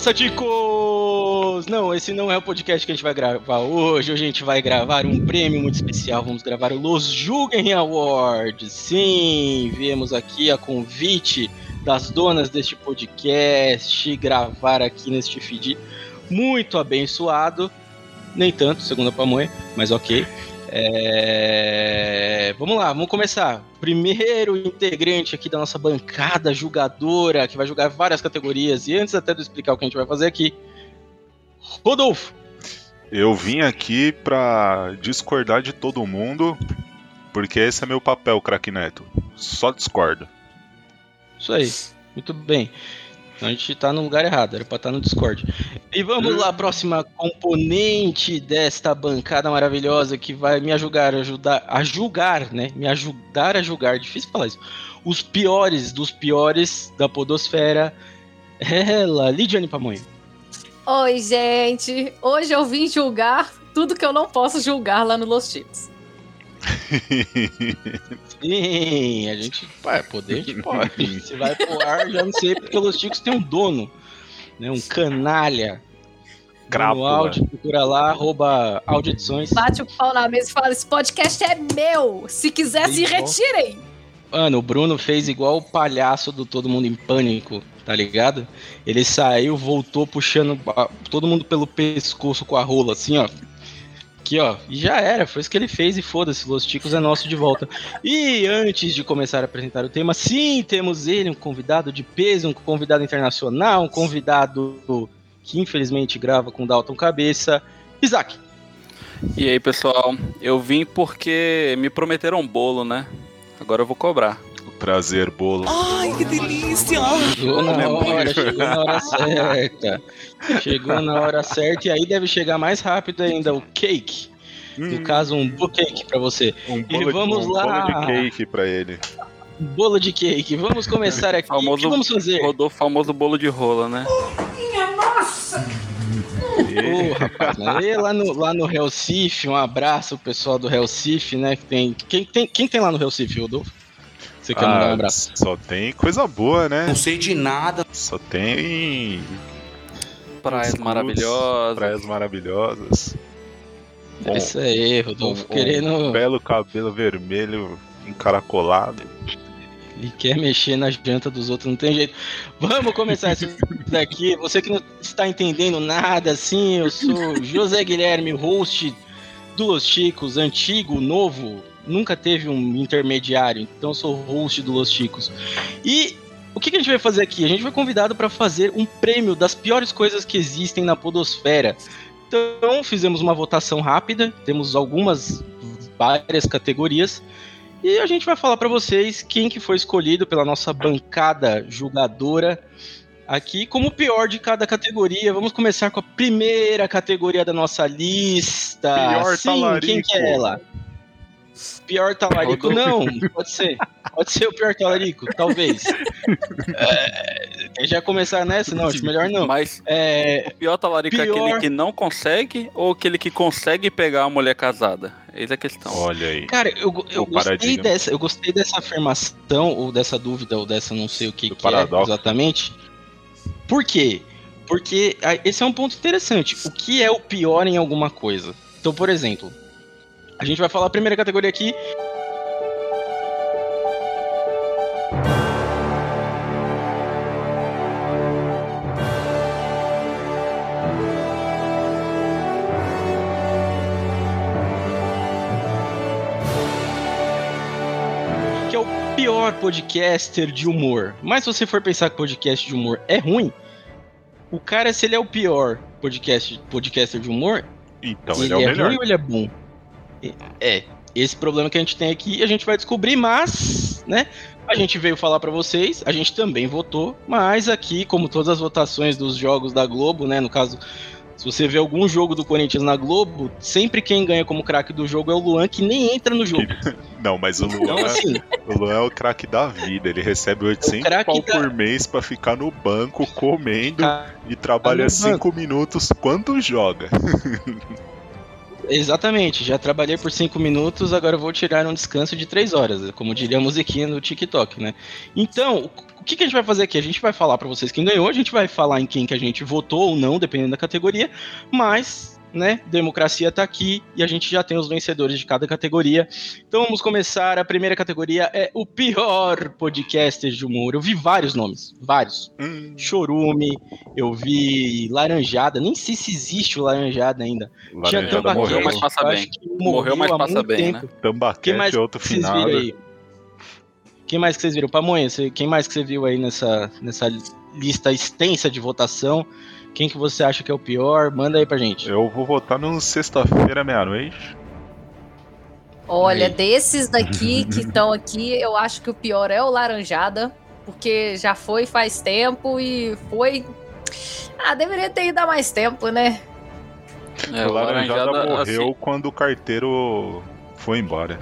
Que passa, ticos? Não, esse não é o podcast que a gente vai gravar hoje. Hoje a gente vai gravar um prêmio muito especial. Vamos gravar o Los Julgem Awards. Sim, viemos aqui a convite das donas deste podcast gravar aqui neste feed muito abençoado. Nem tanto, segundo a pamonha, mas ok. É, Vamos lá, vamos começar. Primeiro integrante aqui da nossa bancada julgadora, que vai julgar várias categorias. E antes até de explicar o que a gente vai fazer aqui, Rodolfo. Eu vim aqui pra discordar de todo mundo, porque esse é meu papel, craque Neto. Só discordo. Isso aí, muito bem. Então a gente tá no lugar errado, era pra estar no Discord. E vamos lá, próxima componente desta bancada maravilhosa que vai me ajudar, ajudar a julgar, né? Me ajudar a julgar, difícil falar isso. Os piores dos piores da podosfera. Ela, Lidiane Pamonha. Oi, gente. Hoje eu vim julgar tudo que eu não posso julgar lá no Los Chicos. Sim, a gente, pá, poder a gente pode. Se vai pro ar, já não sei, porque os Chicos tem um dono, né? Um canalha. No Crápula. áudio, procura lá, arroba áudio edições. Bate o pau na mesa e fala: esse podcast é meu. Se quiser, se Igual. retirem. Mano, o Bruno fez igual o palhaço do Todo Mundo em Pânico, tá ligado? Ele saiu, voltou puxando todo mundo pelo pescoço com a rola, assim, ó. Aqui, ó. E já era, foi isso que ele fez e foda-se, Los Ticos é nosso de volta. E antes de começar a apresentar o tema, sim, temos ele, um convidado de peso, um convidado internacional, um convidado que infelizmente grava com Dalton Cabeça. Isaac. E aí, pessoal, eu vim porque me prometeram um bolo, né? Agora eu vou cobrar. Prazer, bolo. Chegou na hora, chegou na hora certa. Chegou na hora certa e aí deve chegar mais rápido ainda o cake. No caso, um cake pra você. um e vamos um lá. bolo de cake pra ele. Bolo de cake. Vamos começar aqui. Famoso- O que vamos fazer? Rodou o famoso bolo de rola, né? Ô, rapaz, mas aí lá no, lá no Recife, um abraço pro pessoal do Recife, né? Que tem, quem, tem, quem tem lá no Recife, Rodolfo? Você quer mandar um Ah, abraço? só tem coisa boa, né? Não sei de nada. Só tem Praias maravilhosas. praias maravilhosas. É isso aí, Rodolfo. Um- um Querendo. belo cabelo vermelho encaracolado. Ele quer mexer na janta dos outros, não tem jeito. Vamos começar isso daqui. Você que não está entendendo nada, assim, eu sou José Guilherme, host do Los Chicos, antigo, novo, nunca teve um intermediário, então eu sou host do Los Chicos. E o que, que a gente vai fazer aqui? A gente foi convidado para fazer um prêmio das piores coisas que existem na podosfera. Então fizemos uma votação rápida, temos algumas várias categorias. E a gente vai falar para vocês quem que foi escolhido pela nossa bancada julgadora aqui como o pior de cada categoria. Vamos começar com a primeira categoria da nossa lista. Pior Sim, talarico. quem que é ela? Pior talarico? Não, pode ser. Pode ser o pior talarico, talvez. É, já começar nessa? Não, acho melhor não. Mas É, o pior talarico é Pior- aquele que não consegue ou aquele que consegue pegar a mulher casada? Eis a questão. Olha aí. Cara, eu, eu gostei paradigma. dessa, eu gostei dessa afirmação, ou dessa dúvida, ou dessa não sei o que, que é exatamente. Por quê? Porque ah, esse é um ponto interessante. O que é o pior em alguma coisa? Então, por exemplo, a gente vai falar a primeira categoria aqui. que é o pior podcaster de humor. Mas se você for pensar que podcast de humor é ruim, o cara, se ele é o pior podcast, podcaster de humor, Então ele, ele, é o é melhor. ruim ou ele é bom? É, esse problema que a gente tem aqui, a gente vai descobrir, mas, né? A gente veio falar pra vocês, a gente também votou, mas aqui, como todas as votações dos jogos da Globo, né, no caso, se você vê algum jogo do Corinthians na Globo, sempre quem ganha como craque do jogo é o Luan, que nem entra no jogo. Não, mas o Luan, Então, assim, o Luan é o craque da vida. Ele recebe 800 craque pau da- por mês pra ficar no banco comendo e trabalha no 5 minutos quando joga. Exatamente, já trabalhei por 5 minutos, agora vou tirar um descanso de 3 horas, como diria a musiquinha no TikTok, né? Então, o que, que a gente vai fazer aqui? A gente vai falar pra vocês quem ganhou, a gente vai falar em quem que a gente votou ou não, dependendo da categoria, mas, né, democracia tá aqui e a gente já tem os vencedores de cada categoria. Então vamos começar, a primeira categoria é o pior podcaster de humor. Eu vi vários nomes, vários. Hum, Chorume, eu vi Laranjada, nem sei se existe o Laranjada ainda. Tinha Laranjada Tambaquete, morreu, mas passa bem. Morreu, mas passa bem, tempo. né? Tambaquete mais outro viram aí? Quem mais que vocês viram? Pamonha, quem mais que você viu aí nessa, nessa lista extensa de votação? Quem que você acha que é o pior? Manda aí pra gente. Eu vou votar no sexta-feira, meia-noite. Olha, Aí. desses daqui que estão aqui, eu acho que o pior é o Laranjada, porque já foi faz tempo e foi. Ah, deveria ter ido há mais tempo, né? É, o Laranjada, morreu assim, quando o carteiro foi embora.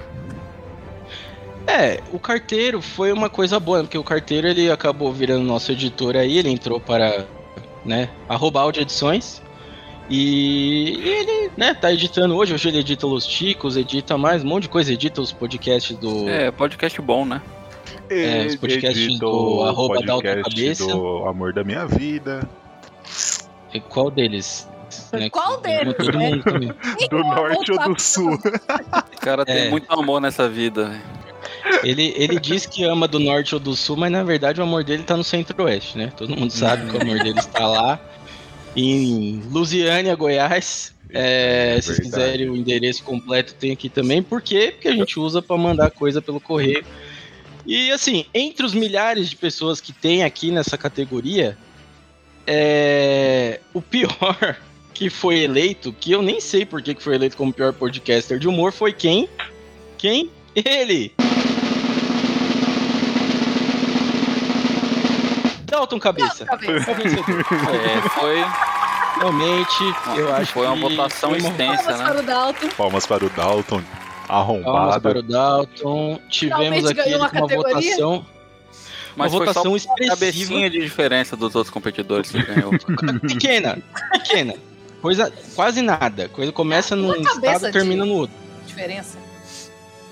É, o carteiro foi uma coisa boa, porque o carteiro ele acabou virando nosso editor aí, ele entrou para, né, arroba áudio edições. E ele, né, tá editando hoje, hoje ele edita Los Ticos, edita mais um monte de coisa, edita os podcasts do é, podcast bom, né? É, os podcasts Editou do arroba da podcast Autocabeça. do Amor da Minha Vida. E Qual deles? Né, Qual deles, Todo né? Do norte ou do sul? O cara tem É. muito amor nessa vida. velho. Ele, ele diz que ama do norte ou do sul, mas na verdade o amor dele tá no centro-oeste, né? Todo mundo sabe que o amor dele está lá. Em Lusiânia, Goiás. É, É se verdade. quiserem o endereço completo, tem aqui também. Por quê? Porque a gente usa para mandar coisa pelo correio. E assim, entre os milhares de pessoas que tem aqui nessa categoria, é, o pior que foi eleito, que eu nem sei por que foi eleito como pior podcaster de humor, foi quem? Quem? Ele! Dalton Cabeça. Cabeça. É. É, foi, Realmente, eu acho foi uma votação foi uma extensa, Palmas né? para o Dalton. Palmas para o Dalton. Palmas Arrombado. para o Dalton. Tivemos Finalmente aqui uma uma categoria. votação, Mas uma foi só votação uma expressiva. cabecinha de diferença dos outros competidores que ganhou. pequena, pequena. Coisa quase nada. Coisa começa num Uma cabeça estado e termina de- no outro. Diferença.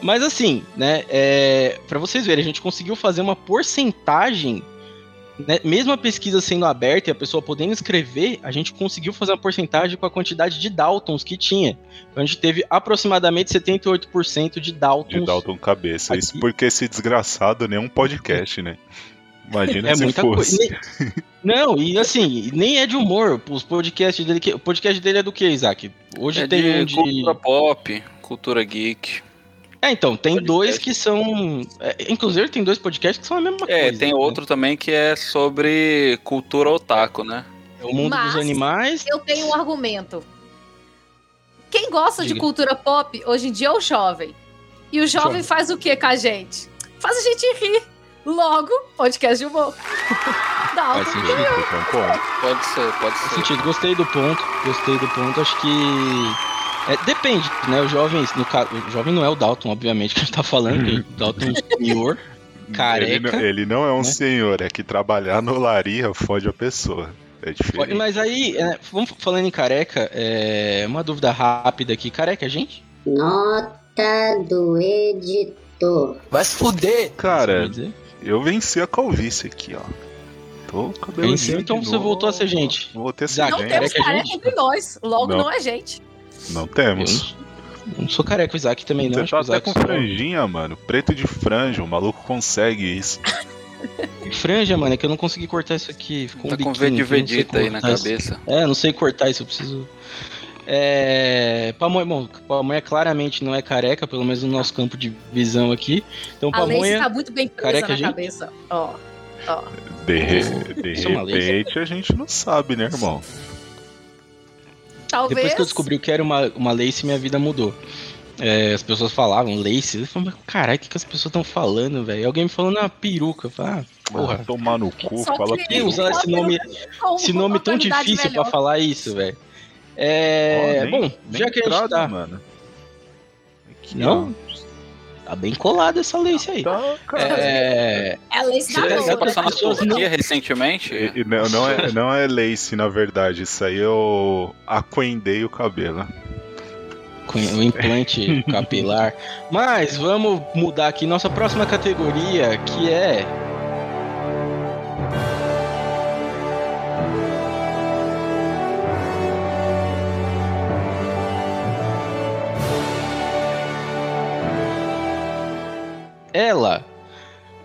Mas assim, né, é, para vocês verem, a gente conseguiu fazer uma porcentagem, né, mesmo a pesquisa sendo aberta e a pessoa podendo escrever, a gente conseguiu fazer uma porcentagem com a quantidade de Daltons que tinha. Então a gente teve aproximadamente 78% de Daltons. De Dalton Cabeça. Isso Aqui. porque esse desgraçado nem é um podcast, né? Imagina É se muita fosse. coisa. Nem- Não, e assim, nem é de humor. Os podcasts dele. que- O podcast dele é do que, Isaac? Hoje É tem de um de. cultura pop, cultura geek. É, então, tem podcast. dois que são. é, inclusive, tem dois podcasts que são a mesma É, coisa. tem né? outro também que é sobre cultura otaku, né? É o mundo Mas- dos animais. Eu tenho um argumento. Quem gosta de Diga. cultura pop, hoje em dia é o jovem. E o jovem Jovem. faz o que com a gente? Faz a gente rir. Logo, podcast de humor. Faz Dalton. sentido. Então, pô, Pode ser, pode Faz ser. sentido. Gostei do ponto. Gostei do ponto. Acho que. É, depende, né? O jovem, no caso, o jovem não é o Dalton, obviamente, que a gente tá falando. o Dalton é um senhor, ele, careca. não- ele não é um né? senhor, é que trabalhar no laria fode a pessoa. É diferente. Mas aí, é, vamos falando em careca, é, uma dúvida rápida aqui. Careca, é gente? Nota do editor. Vai se fuder! Cara, eu venci a calvície aqui, ó. Tô com cabelo Venceu, então você voltou a ser gente. Voltei a ser Não gente. temos Careca é careca entre nós. Logo, Não. não, é gente. Não Eu temos. não, não sou careca, o Isaac também não. Você tá até com só- franjinha, mano. Preto de franja, o maluco consegue isso. Franja, mano, é que eu não consegui cortar isso aqui. Ficou um Tá com biquinho, V de eu Vegeta aí na isso. cabeça. É, não sei cortar isso, eu preciso. É. Pamonha, bom, Pamonha claramente não é careca, pelo menos no nosso campo de visão aqui. Então, A Lace Pamonha. tá muito bem presa careca, na gente? cabeça. Ó. Ó. De, re- de é repente a gente não sabe, né, irmão? Talvez. Depois que eu descobri o que era uma, uma lace, minha vida mudou. É, as pessoas falavam lace. Eu falei, caralho, o que, que as pessoas estão falando, velho? Alguém me falou na peruca. Eu falei, ah, porra. Tomar no cu, Só fala que- Quem usar esse nome, esse nome tão difícil pra melhor. falar isso, velho? É. Ó, nem- bom, nem já que a gente tá. mano. Aqui, Não? Tá bem colado essa lace aí. Tá, cara. É. É Lace Você da tá ligado? Passou na Turquia recentemente. E- e não, não é, não é lace, na verdade. Isso aí eu aquendei o cabelo. com o implante capilar. Mas vamos mudar aqui nossa próxima categoria, que é. Ela,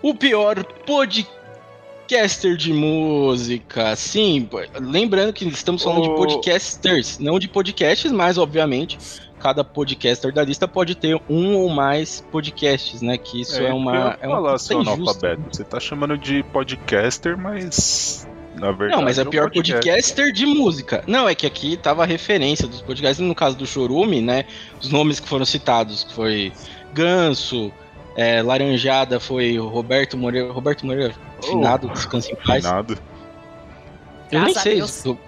o pior podcaster de música. Sim, lembrando que estamos falando de podcasters, não de podcasts, mas obviamente cada podcaster da lista pode ter um ou mais podcasts, né? Que isso é, uma. É uma falar, coisa seu analfabeto. Você tá chamando de podcaster, mas. Na verdade. Não, mas é um pior podcast. podcaster de música. Não, é que aqui tava a referência dos podcasts, no caso do Chorume, né? Os nomes que foram citados, que foi Ganso, é, Laranjada foi o Roberto Moreira. Roberto Moreira, finado, descansa em paz. Nada. Eu nem Graças a sei. Deus. O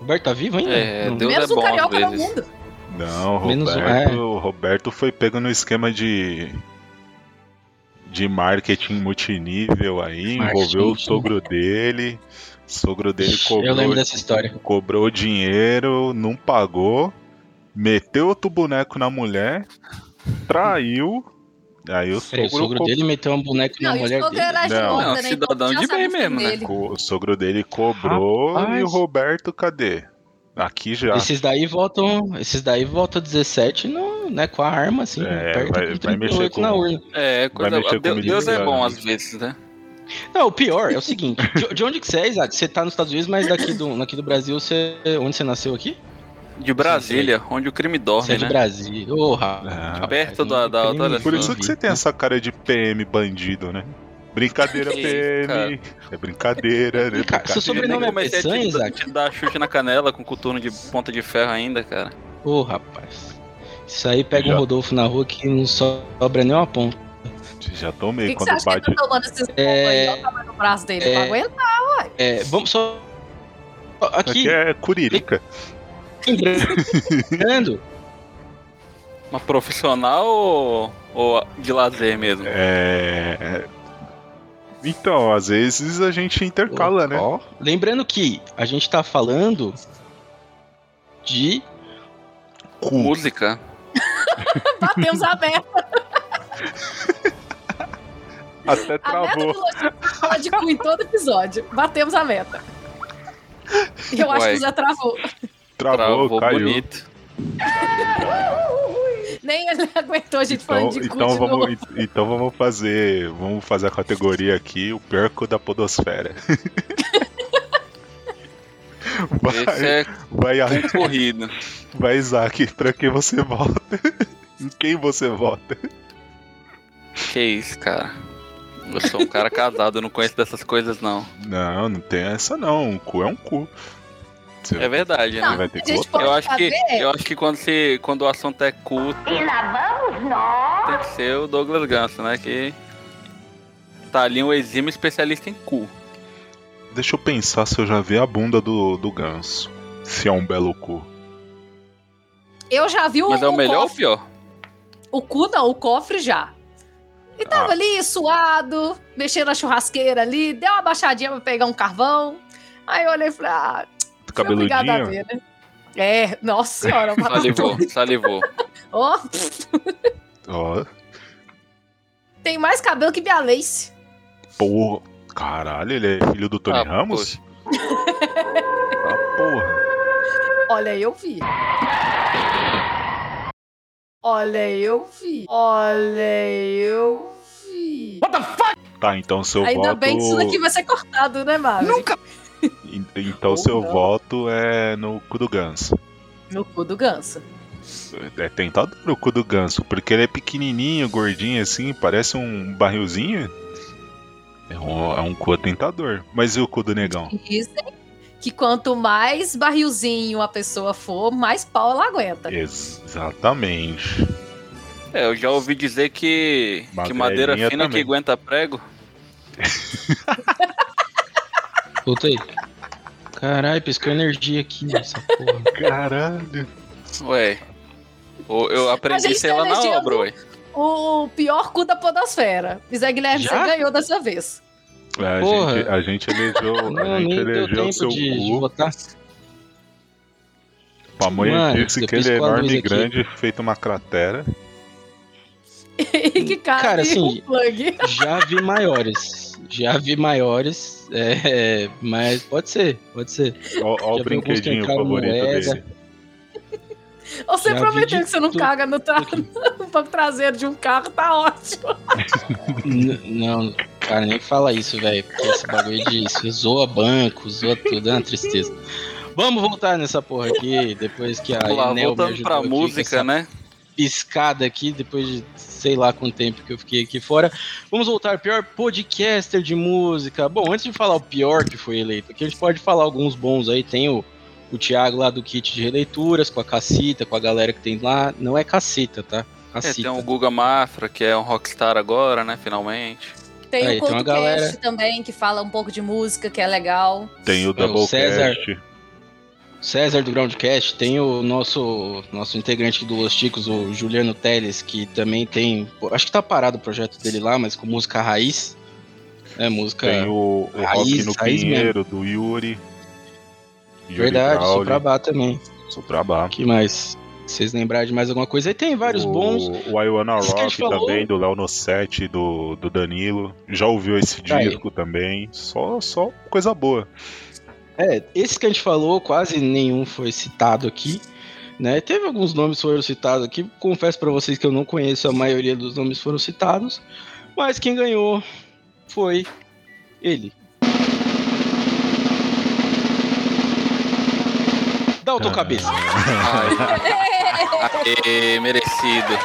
Roberto tá vivo ainda? É. Deus Menos é o bom às carioca no mundo. Não, Menos um, Roberto, é. o Roberto foi pego no esquema de. De marketing multinível aí, Marketing envolveu o sogro dele. O sogro dele cobrou, Eu lembro dessa história. cobrou dinheiro, não pagou, meteu outro boneco na mulher, traiu. Aí o Peraí, o sogro, sogro co- dele meteu um boneco na Não, o mulher sogro dele. era Não. agiota, Não, né? cidadão de bem mesmo, né? o sogro dele cobrou Rapaz. e o Roberto, cadê? Aqui já. Esses daí voltam. Esses daí voltam 17 no, né, com a arma, assim, É, perto vai- vai 38 mexer com- na urna. É, coisa. mexer com Deus, Deus é bom às vezes, né? Não, o pior é o seguinte: de, de onde que você é, Isaac? Você tá nos Estados Unidos, mas daqui do, aqui do Brasil, você. Onde você nasceu aqui? De Brasília, onde o crime Você dorme, é de né? Brasília. Ô, rapaz. Ah, Perto da- da- Por isso que você tem essa cara de PM bandido, né? Brincadeira, PM. É brincadeira, né? Cara, seu Brincadeira. sobrenome é Peçanha, Isaac? te dar chute na canela com coturno de ponta de ferro ainda, cara. Ô, rapaz. Isso aí pega Já. um Rodolfo na rua que não sobra nem uma ponta. Já O tomei que, que você quando acha que ele bate. tá tomando esses É, é... aí? O tamanho do braço dele. é, Pra aguentar. É, vamos só. Aqui, Aqui é curirica. Lembrando. Uma profissional ou, ou de lazer mesmo? É. Então, às vezes a gente intercala, né? Ó, lembrando que a gente tá falando de. Música? Batemos a meta. Até A meta travou. do falar de cu em todo episódio. Batemos a meta. Eu acho que o Zé travou. Travou, caiu. bonito. Nem ele aguentou a gente Então, falando de cu então, de novo. vamos, então vamos fazer. Vamos fazer a categoria aqui, o perco da podosfera. Esse vai, é vai, concorrido. vai, Isaac, pra quem você vota? em quem você vota? Que isso, cara. Eu sou um cara casado, eu não conheço dessas coisas, não. Não, não tem essa não. Um cu é um cu. É verdade, Não, né? vai ter pode Eu acho que, eu acho que quando, se, quando o assunto é cu, E lá vamos nós. tem que ser o Douglas Ganso, né? Que tá ali um exímio especialista em cu. Deixa eu pensar se eu já vi a bunda do, do ganso. Se é um belo cu. Eu já vi o, Mas é o melhor ou cofre. pior? O cu não, o cofre já. E tava Ah. ali, suado, mexendo na churrasqueira ali, deu uma baixadinha pra pegar um carvão. Aí eu olhei e falei, ah, obrigada a Cabeludinho? ver, né? É, nossa senhora, Salivou, salivou. Ó, Ó, tem mais cabelo que minha lace. porra. Caralho, ele é filho do Tony Ah, Ramos? Ah, porra. Olha, eu vi. Olha, eu vi. Olha, eu vi. Tá, então seu Ainda voto. bem que isso daqui vai ser cortado, né, Marvel? Nunca. En- Então Ou seu não. voto é no cu do ganso. No cu do ganso. É tentador o cu do ganso, porque ele é pequenininho, gordinho assim, parece um barrilzinho. É um, é um cu tentador. Mas e o cu do negão? Dizem que quanto mais barrilzinho a pessoa for, mais pau ela aguenta. Exatamente. É, eu já ouvi dizer que, que madeira fina também. que aguenta prego. Puta aí. Caralho, piscou energia aqui nessa porra. Caralho. Ué. Eu aprendi aí lá na obra, ué. O pior cu da podosfera. E Zé Guilherme, Já? você ganhou dessa vez. A Porra. gente, a gente elegeu, Não, a gente elegeu o seu de, de cu. votar. Pamonha Mano, disse que ele é enorme e aqui. grande, feito uma cratera. e que cabe Cara, assim, um plug. Já vi maiores. Já vi maiores. É, mas pode ser, pode ser. Já o brinquedinho favorito moeda. dele. Você Já prometeu que você não tudo. caga no, tra... no banco traseiro de um carro, tá ótimo. N- não, cara, nem fala isso, velho. Porque esse bagulho de isso zoa banco, zoa tudo, é uma tristeza. Vamos voltar nessa porra aqui, depois que a Vamos lá, Enel voltando pra aqui música, essa né? Piscada aqui, depois de sei lá quanto tempo que eu fiquei aqui fora. Vamos voltar, pior podcaster de música. Bom, antes de falar o pior que foi eleito aqui, a gente pode falar alguns bons aí. Tem o, o Thiago lá do kit de releituras, com a Cacita, com a galera que tem lá. Não é Cacita, tá? É, Cacita. tem o Guga Mafra, que é um rockstar agora, né? Finalmente. Tem Aí, o Coldcast galera- também, que fala um pouco de música, que é legal. Tem o É, o César. César do Groundcast, tem o nosso nosso integrante do Los Ticos, o Juliano Teles, que também tem. Acho que tá parado o projeto dele lá, mas com música raiz. É, música. Tem o, o Raiz, Rock no raiz Pinheiro, do Yuri. Yuri Verdade, Brauli. Soprabá também. Soprabá. que mais? Vocês lembrarem de mais alguma coisa? Aí tem vários o, bons. O I Wanna Esse que a Rock também, do Léo Nossetti, do, do Danilo. Já ouviu esse Aí. disco também. Só, só coisa boa. É, esse que a gente falou, quase nenhum foi citado aqui. Né? Teve alguns nomes que foram citados aqui. Confesso pra vocês que eu não conheço a maioria dos nomes que foram citados. Mas quem ganhou foi ele. Dalton Cabeça. Aê, merecido.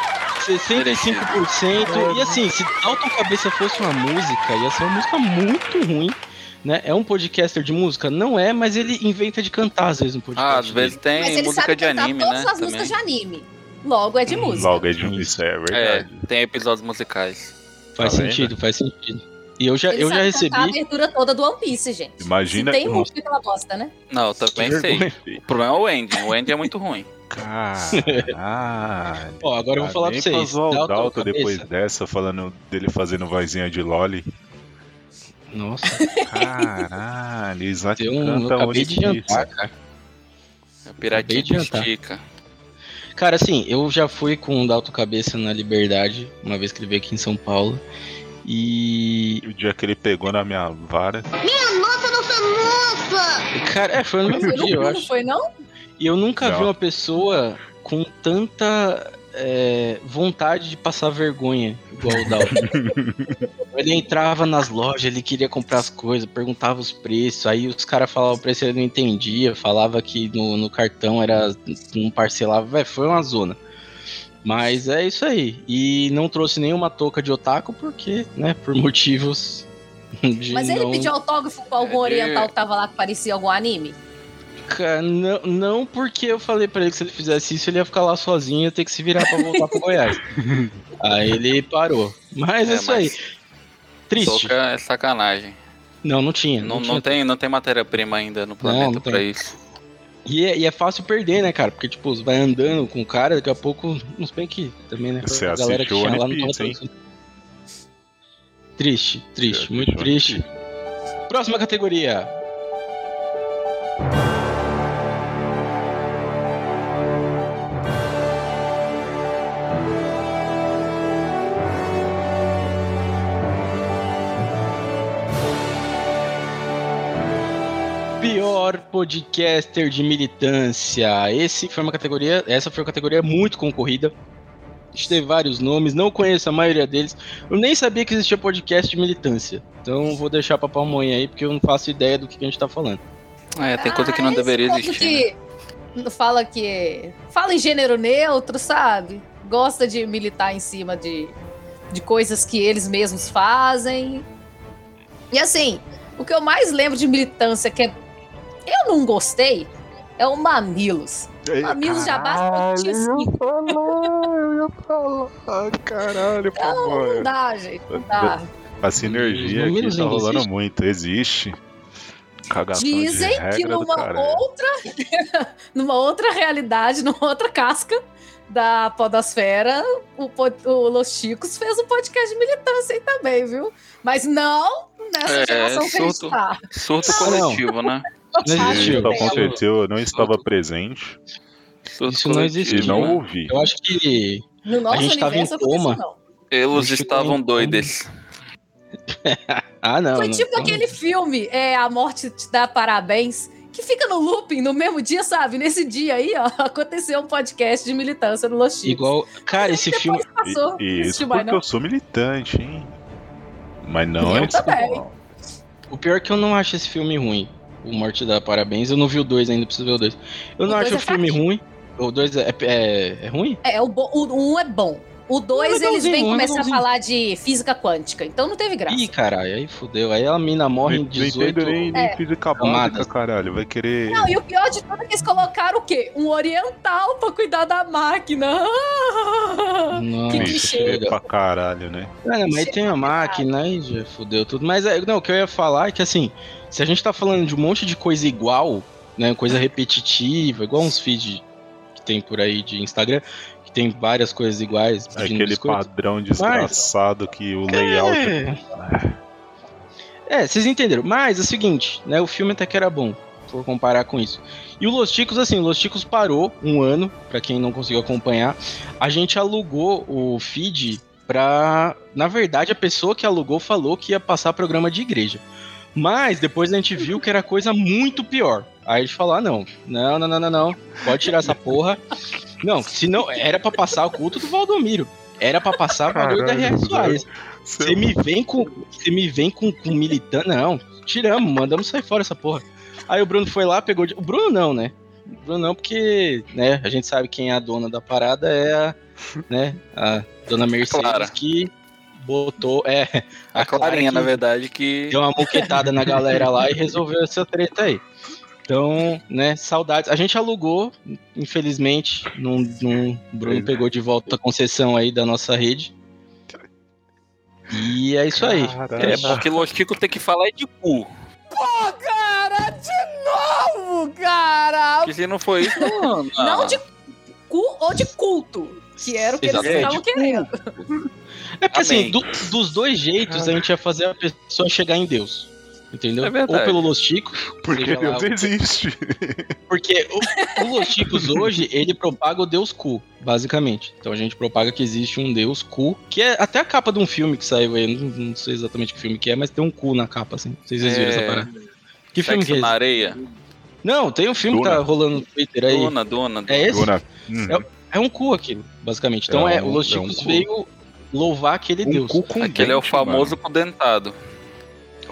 65%. E assim, se Dalton Cabeça fosse uma música, ia ser uma música muito ruim. Né? É um podcaster de música? Não é, mas ele inventa de cantar às vezes no podcast. Ah, às vezes. Mas tem ele música sabe de cantar anime, todas né? as também. músicas de anime. Logo é de música. Logo é de isso, é É, verdade. tem episódios musicais. Faz Tá sentido, faz sentido. E eu já, Ele eu já recebi. cantar a abertura toda do One Piece, gente. Imagina. Se tem música que ela gosta, né? Não, eu também Que sei. vergonha. O problema é o Andy. O Andy é muito ruim. Caralho. Ó, agora eu vou falar pra vocês. zoar o Dalton depois dessa, falando dele fazendo vozinha de Loli. Nossa, Caralho, Isaac deu um, eu canta acabei de jantar, cara. É piratinha de estica. Cara, assim, eu já fui com o Dalton Cabeça na Liberdade, uma vez que ele veio aqui em São Paulo. E. O dia que ele pegou na minha vara. Cara, é, foi no mesmo Foi no dia, eu acho. não foi, não? E eu nunca Não. vi uma pessoa com tanta é, vontade de passar vergonha igual o Dalton. ele entrava nas lojas, ele queria comprar as coisas, perguntava os preços, aí os caras falavam o preço, ele não entendia, falava que no, no cartão era não parcelava, Véi, foi uma zona. Mas é isso aí. E não trouxe nenhuma touca de otaku porque, né, por motivos de Mas ele não... pediu autógrafo pra algum É oriental que tava lá que parecia algum anime? Cara, não, não porque eu falei pra ele que se ele fizesse isso, ele ia ficar lá sozinho e ia ter que se virar pra voltar pro Goiás. Aí ele parou. Mas é, É, isso aí. mas Triste. Toca é sacanagem. Não, não tinha. Não, tinha. não tem, não tem matéria-prima ainda no planeta não pra tem. isso. E, é, e é fácil perder, né, cara? Porque, tipo, você vai andando com o cara, daqui a pouco. Não se bem que também, né? Você a galera que tinha lá hein? traduzindo. Triste, triste, Você muito triste. Próxima categoria. Podcaster de militância. Esse foi uma categoria, essa foi uma categoria muito concorrida. A gente teve vários nomes, não conheço a maioria deles. Eu nem sabia que existia podcast de militância. Então vou deixar pra pamonha aí, porque eu não faço ideia do que a gente tá falando. É, tem coisa que não Ah, deveria existir. né? Que fala que. Fala em gênero neutro, sabe? Gosta de militar em cima de, de coisas que eles mesmos fazem. E assim, o que eu mais lembro de militância que é- eu não gostei é o Mamilos. Mamilos já basta eu ia falar, caralho, Não, pô. não dá, gente. Não dá. A sinergia aqui tá rolando existem? muito, existe. Cagação Dizem que numa outra, numa outra realidade, numa outra casca da podosfera, o, o Los Chicos fez um podcast de militância aí também, viu? Mas não nessa É, geração que a gente surto. tá. Surto Não. coletivo, né? Não Ah, existiu. Isso aconteceu, eu não estava presente Surto Isso não existiu, e não né? ouvi. Eu acho que. No nosso gente tava em coma. não. Eles estavam doidos. Ah, não. Foi não, tipo não. aquele filme, é, A Morte Te Dá Parabéns, que fica no looping no mesmo dia, sabe? Nesse dia aí, ó, aconteceu um podcast de militância no Los Chicos. Igual. Cara, esse Depois filme. Passou, E, e isso mais, porque não? eu sou militante, hein? Mas não Eu é também. O pior é que eu não acho esse filme ruim. O Morte dá Parabéns. Eu não vi o dois ainda, preciso ver o dois. Eu O não dois acho é o filme fraquinho. ruim. O dois é, é, é ruim? É, o, bo- o um é bom. O dois, Um é eles vêm começar a falar de física quântica, então não teve graça. Ih, caralho, aí fudeu. Aí a mina morre em Não 18. entendo nem, nem É. física básica, caralho. Vai querer. Não, e o pior de tudo é que eles colocaram o quê? Um oriental pra cuidar da máquina. Não, que clichê. chega pra caralho, né? É, mas tem a máquina aí já fudeu tudo. Mas é, não, o que eu ia falar é que assim, se a gente tá falando de um monte de coisa igual, né? Coisa repetitiva, igual uns feeds que tem por aí de Instagram, tem várias coisas iguais. pedindo Aquele biscoito. padrão desgraçado que o layout. É. É, vocês entenderam. Mas é o seguinte, né? O filme até que era bom, se for comparar com isso. E o Los Ticos, assim, o Los Ticos parou um ano, pra quem não conseguiu acompanhar. A gente alugou o feed pra. Na verdade, a pessoa que alugou falou que ia passar programa de igreja. Mas depois a gente viu que era coisa muito pior. Aí a gente falou: ah, não, não, não, não, não, não. Pode tirar essa porra. Não, se não. Era pra passar o culto do Valdomiro. Era pra passar o bagulho da R.R. Soares. Você me vem com. Você me vem com, com militante. Não, tiramos, mandamos sair fora essa porra. Aí o Bruno foi lá, pegou. de- O Bruno não, né? O Bruno não, porque, né, a gente sabe quem é a dona da parada é a, né, a dona Mercedes Clara. que botou. É, A Clarinha, que na verdade, que. Deu uma moquetada na galera lá e resolveu essa treta aí. Então, né, saudades. A gente alugou, infelizmente, não, não, o Bruno pegou de volta a concessão aí da nossa rede. E é isso aí. É porque Los Chico tem que falar é de cu. Pô, cara, de novo, cara! Porque se não for isso, não. Não de cu ou de culto, que era o que eles Exatamente. estavam querendo. É porque assim, Amém. do- dos dois jeitos a gente ia fazer a pessoa chegar em Deus. Entendeu? É verdade. Ou pelo Los Chicos, Porque lá Deus o- existe. Porque o, o Los Chicos hoje, ele propaga o Deus Cu, basicamente. Então a gente propaga que existe um Deus Cu, que é até a capa de um filme que saiu aí, não, não sei exatamente que filme que é, mas tem um cu na capa, assim. Vocês viram É. essa parada. Que filme Sexo que é na areia. Não, tem um filme que tá rolando no Twitter aí. Dona, dona. É esse? Dona. Uhum. É- É um cu aquilo, basicamente. Então É é, um- o Los é um Chicos cu. veio louvar aquele Um Deus. cu com Aquele é o dente, famoso com dentado.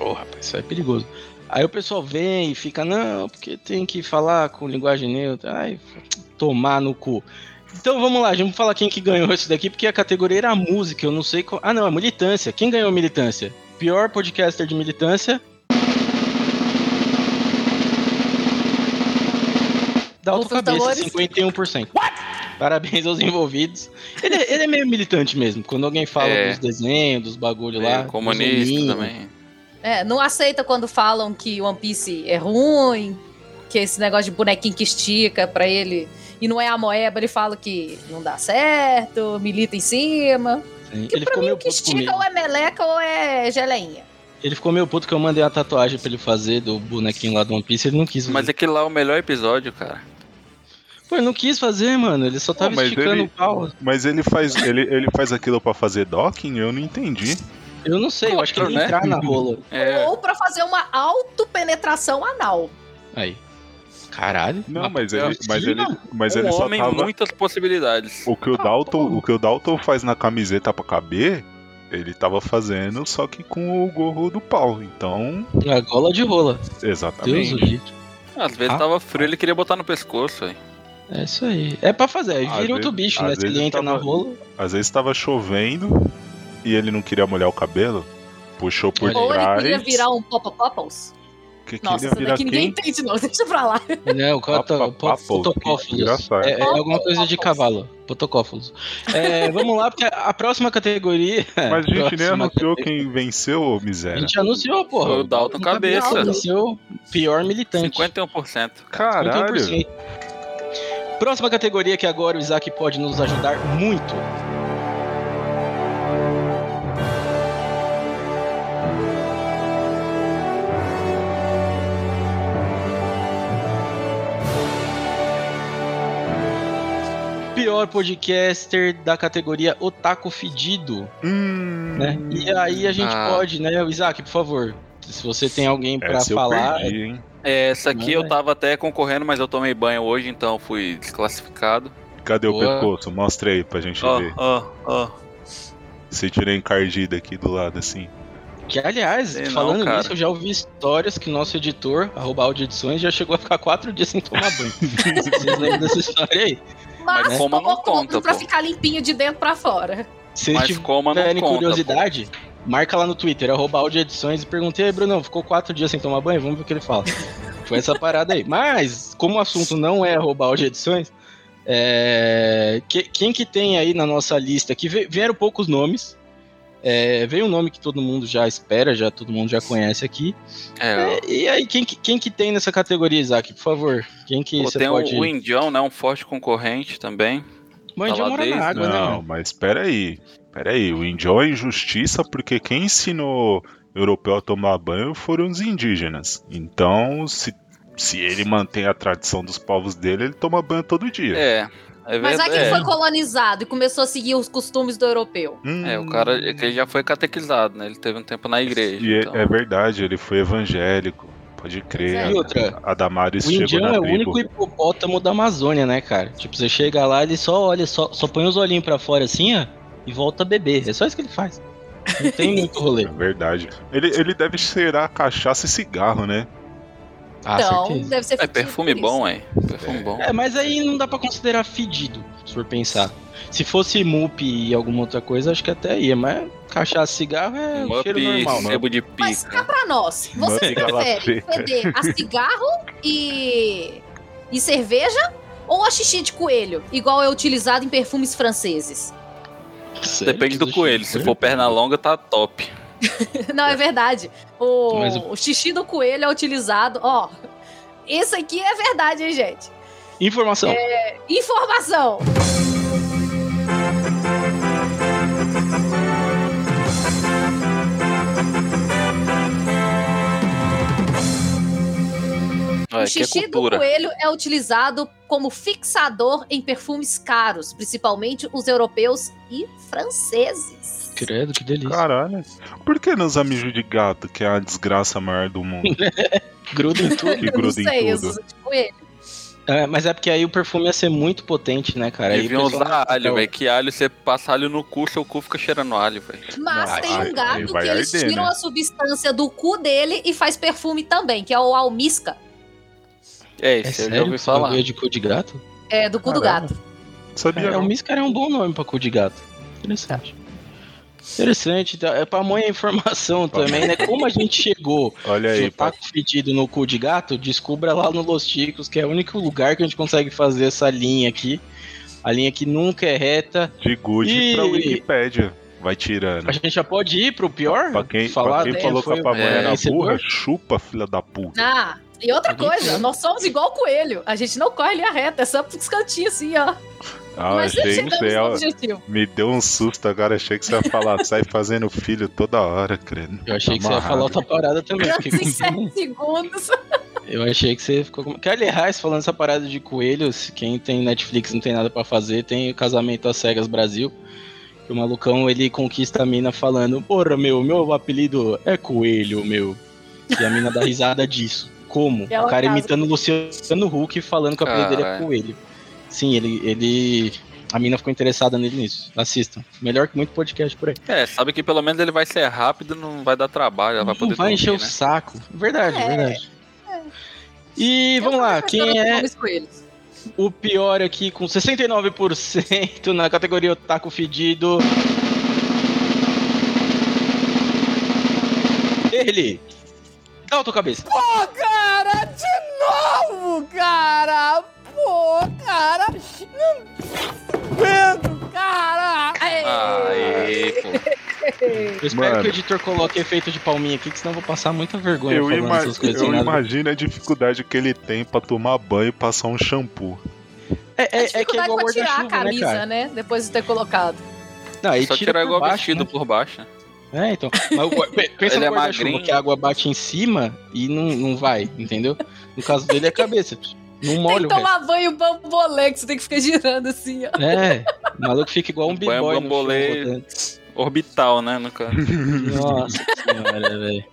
Ô, rapaz, isso é perigoso. Aí o pessoal vem e fica, não, porque tem que falar com linguagem neutra. Ai, tomar no cu. Então vamos lá, vamos falar quem que ganhou isso daqui, porque a categoria era música, eu não sei qual. Ah, não, é militância. Quem ganhou militância? Pior podcaster de militância. Da tambores. 51%. Parabéns aos envolvidos. Ele, é- ele é meio militante mesmo. Quando alguém fala É. dos desenhos, dos bagulho lá. É, dos comunista também. É, não aceita quando falam que One Piece é ruim, que esse negócio de bonequinho que estica pra ele e não é a moeba, ele fala que não dá certo, milita em cima. Sim. Que Ele pra ficou mim meio o que puto comigo. estica ou é meleca ou é geleinha. Ele ficou meio puto que eu mandei uma tatuagem pra ele fazer do bonequinho lá do One Piece, ele não quis fazer. Mas aquele lá é o melhor episódio, cara. Pô, ele não quis fazer, mano. Ele só tava mas esticando ele- o pau. Mas ele faz, ele, ele faz aquilo pra fazer docking? Eu não entendi. Eu não sei, eu acho que ele Né? entrar na rola. É. Ou pra fazer uma autopenetração anal. Aí. Caralho. Não, mas ele, mas ele, mas um ele só homem, tava. muitas possibilidades. O que o Dalton, o que o Dalton faz na camiseta pra caber, ele tava fazendo só que com o gorro do pau. Então, A gola de rola. Deus o exatamente. livre. Às vezes Ah. tava frio, ele queria botar no pescoço, aí. É isso aí. É pra fazer. Vira outro bicho, né? Se ele entra tava- na rola. Às vezes tava chovendo e ele não queria molhar o cabelo. Puxou por Ou ele trás. queria virar um Popopopples. Que que Nossa, ele ia essa virar daqui ninguém entende, não. Deixa pra lá. Não, o Papa- cota- papo, Potocófilos. que engraçado. É, é alguma coisa de cavalo. Potocófilos. É, vamos lá, porque a próxima categoria. Mas a gente nem anunciou categoria- quem venceu, ô A miséria. gente anunciou, porra. Foi o Dalton Cabeça. Venceu pior militante. 51%. Caralho. 51%. Próxima categoria que agora o Isaac pode nos ajudar muito. Pior podcaster da categoria Otaku Fedido, Hum, né? E aí a gente Ah. pode, né, o Isaac, por favor, se você tem alguém eu falar, perdi, hein? É, Essa aqui Manda eu tava até concorrendo, mas eu tomei banho hoje, então fui desclassificado. Cadê o Boa. pescoço? Mostra aí pra gente Ó, ver. ó, ó. Se tirei encardida aqui do lado, assim. Que, aliás, Sei não, falando cara. nisso, eu já ouvi histórias que nosso editor, arroba Audio Edições, já chegou a ficar quatro dias sem tomar banho. Vocês lembram dessa história aí? Mas, Mas coma não conta, pra pô. ficar limpinho de dentro pra fora. Se Mas coma não tiverem conta, curiosidade, marca lá no Twitter, arroba Audio Edições, e perguntei, aí, Bruno, ficou quatro dias sem tomar banho? Vamos ver o que ele fala. Foi essa parada aí. Mas, como o assunto não é arroba Audio Edições, é, que- quem que tem aí na nossa lista aqui, Ve- vieram poucos nomes, é, veio um nome que todo mundo já espera, já todo mundo já conhece aqui. É, É, e aí, quem, que- quem que tem nessa categoria, Isaac, por favor? Quem que pô, você tem pode... o Indião, né? Um forte concorrente também. Já tá lá mora na água, né, Não, mas peraí. Peraí, o índio é injustiça porque quem ensinou europeu a tomar banho foram os indígenas. Então, se, se ele mantém a tradição dos povos dele, ele toma banho todo dia. É, é Mas aí quem É, foi colonizado e começou a seguir os costumes do europeu. Hum, É, o cara é que ele já foi catequizado, né? Ele teve um tempo na igreja. E é- então. é verdade, ele foi evangélico. Pode crer. E outra, A Damares O chegou indiano na é o tribo. único hipopótamo da Amazônia, né, cara? Tipo, você chega lá, ele só olha, só, só põe os olhinhos pra fora assim, ó, e volta a beber. É só isso que ele faz. Não tem muito rolê. É verdade. Ele, ele deve cheirar cachaça e cigarro, né? Ah, então, certeza. deve ser É perfume bom, hein? Perfume bom. É, mas aí não dá pra considerar fedido, se for pensar. Se fosse mup e alguma outra coisa, acho que até ia, mas cachaça e cigarro é o cheiro normal, né? sebo de Mas cá pica. pra nós, vocês preferem feder a cigarro e, e cerveja ou a xixi de coelho, igual é utilizado em perfumes franceses? Sério? Depende do coelho. Se for perna longa, tá top. Não, é verdade. O, Mas o- o xixi do coelho é utilizado, ó. Isso aqui é verdade, hein, gente? Informação. Informação. Olha, o é xixi do coelho é utilizado como fixador em perfumes caros, principalmente os europeus e franceses. Credo, que delícia. Caralho. Por que nos amigos de gato, que é a desgraça maior do mundo? Gruda em tudo. Que Eu não gruda em sei, eu tudo. de coelho. É, mas é porque aí o perfume ia ser muito potente, né, cara? Deviam pessoal- usar alho, velho. Que alho, você passa alho no cu, seu cu fica cheirando alho, velho. Mas Não, tem aí- um gato que eles arder, tiram né? a substância do cu dele e faz perfume também, que é o almisca. É É isso, eu já sério ouvi que falar. falar. de cu de gato? É, do cu do Caramba. gato. Sabia? É, o. Miscar é um bom nome pra cu de gato. Interessante. Interessante, tá? é pra mãe a informação também, né? Como a gente chegou Olha aí, taco fedido no cu de gato, descubra lá no Los Ticos, que é o único lugar que a gente consegue fazer essa linha aqui. A linha que nunca é reta. de good E- pra Wikipédia. Vai tirando. A gente já pode ir pro pior? Pra quem, Falar pra quem falou que a pamonha é, era burra, chupa, filha da puta. Ah, e outra coisa, nós somos igual coelho. A gente não corre linha reta, é só pros cantinhos assim, ó. Ah, Mas achei que chegamos você no ia- objetivo. Me deu um susto agora, achei que você ia falar, sai fazendo filho toda hora, credo. Eu achei que você ia falar outra parada também. fiquei com- sete segundos. Eu achei que você ficou com. Que, aliás, falando essa parada de coelhos, quem tem Netflix não tem nada pra fazer, tem o Casamento às Cegas Brasil. Que o malucão ele conquista a mina falando: Porra, meu, meu apelido é Coelho, meu. E a mina dá risada disso. Como? Ela o cara casa. imitando o Luciano Huck falando que o apelido dele é. Coelho. Sim, ele, ele. A mina ficou interessada nele nisso. Assistam. Melhor que muito podcast por aí. É, sabe que pelo menos ele vai ser rápido, não vai dar trabalho, ela vai Não poder vai encher o né? saco. Verdade, É. verdade. E vamos lá, quem é o pior aqui com 69% na categoria Otaku Fedido? ele! Dalton Cabeça. Pô, cara, de novo, cara! Pô, cara! Não aguento, cara! Aê, pô. Eu espero Mano. que o editor coloque efeito de palminha aqui, que senão eu vou passar muita vergonha Eu, falando essas coisas. eu imagino a dificuldade que ele tem pra tomar banho e passar um shampoo. É, É, é, é que é igual pra tirar a né, camisa, né? Depois de ter colocado. Não, aí Só tira tirar igual baixo, vestido né? por baixo. É, então. Mas pensa Ele no é guarda-chuva, magrinho. que a água bate em cima e não, não vai, entendeu? No caso dele é a cabeça. Não Tem molha que o resto. tomar banho bambolê, que você tem que ficar girando assim, ó. É, o maluco fica igual um b-boy no bambolê. Orbital, né, no caso. Nossa senhora, velho.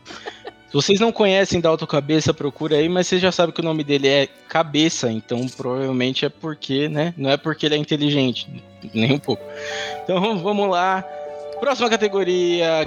Se vocês não conhecem Dalton Cabeça, procura aí, mas vocês já sabem que o nome dele é Cabeça, então provavelmente é porque, né? Não é porque ele é inteligente, nem um pouco. Então vamos lá. Próxima categoria.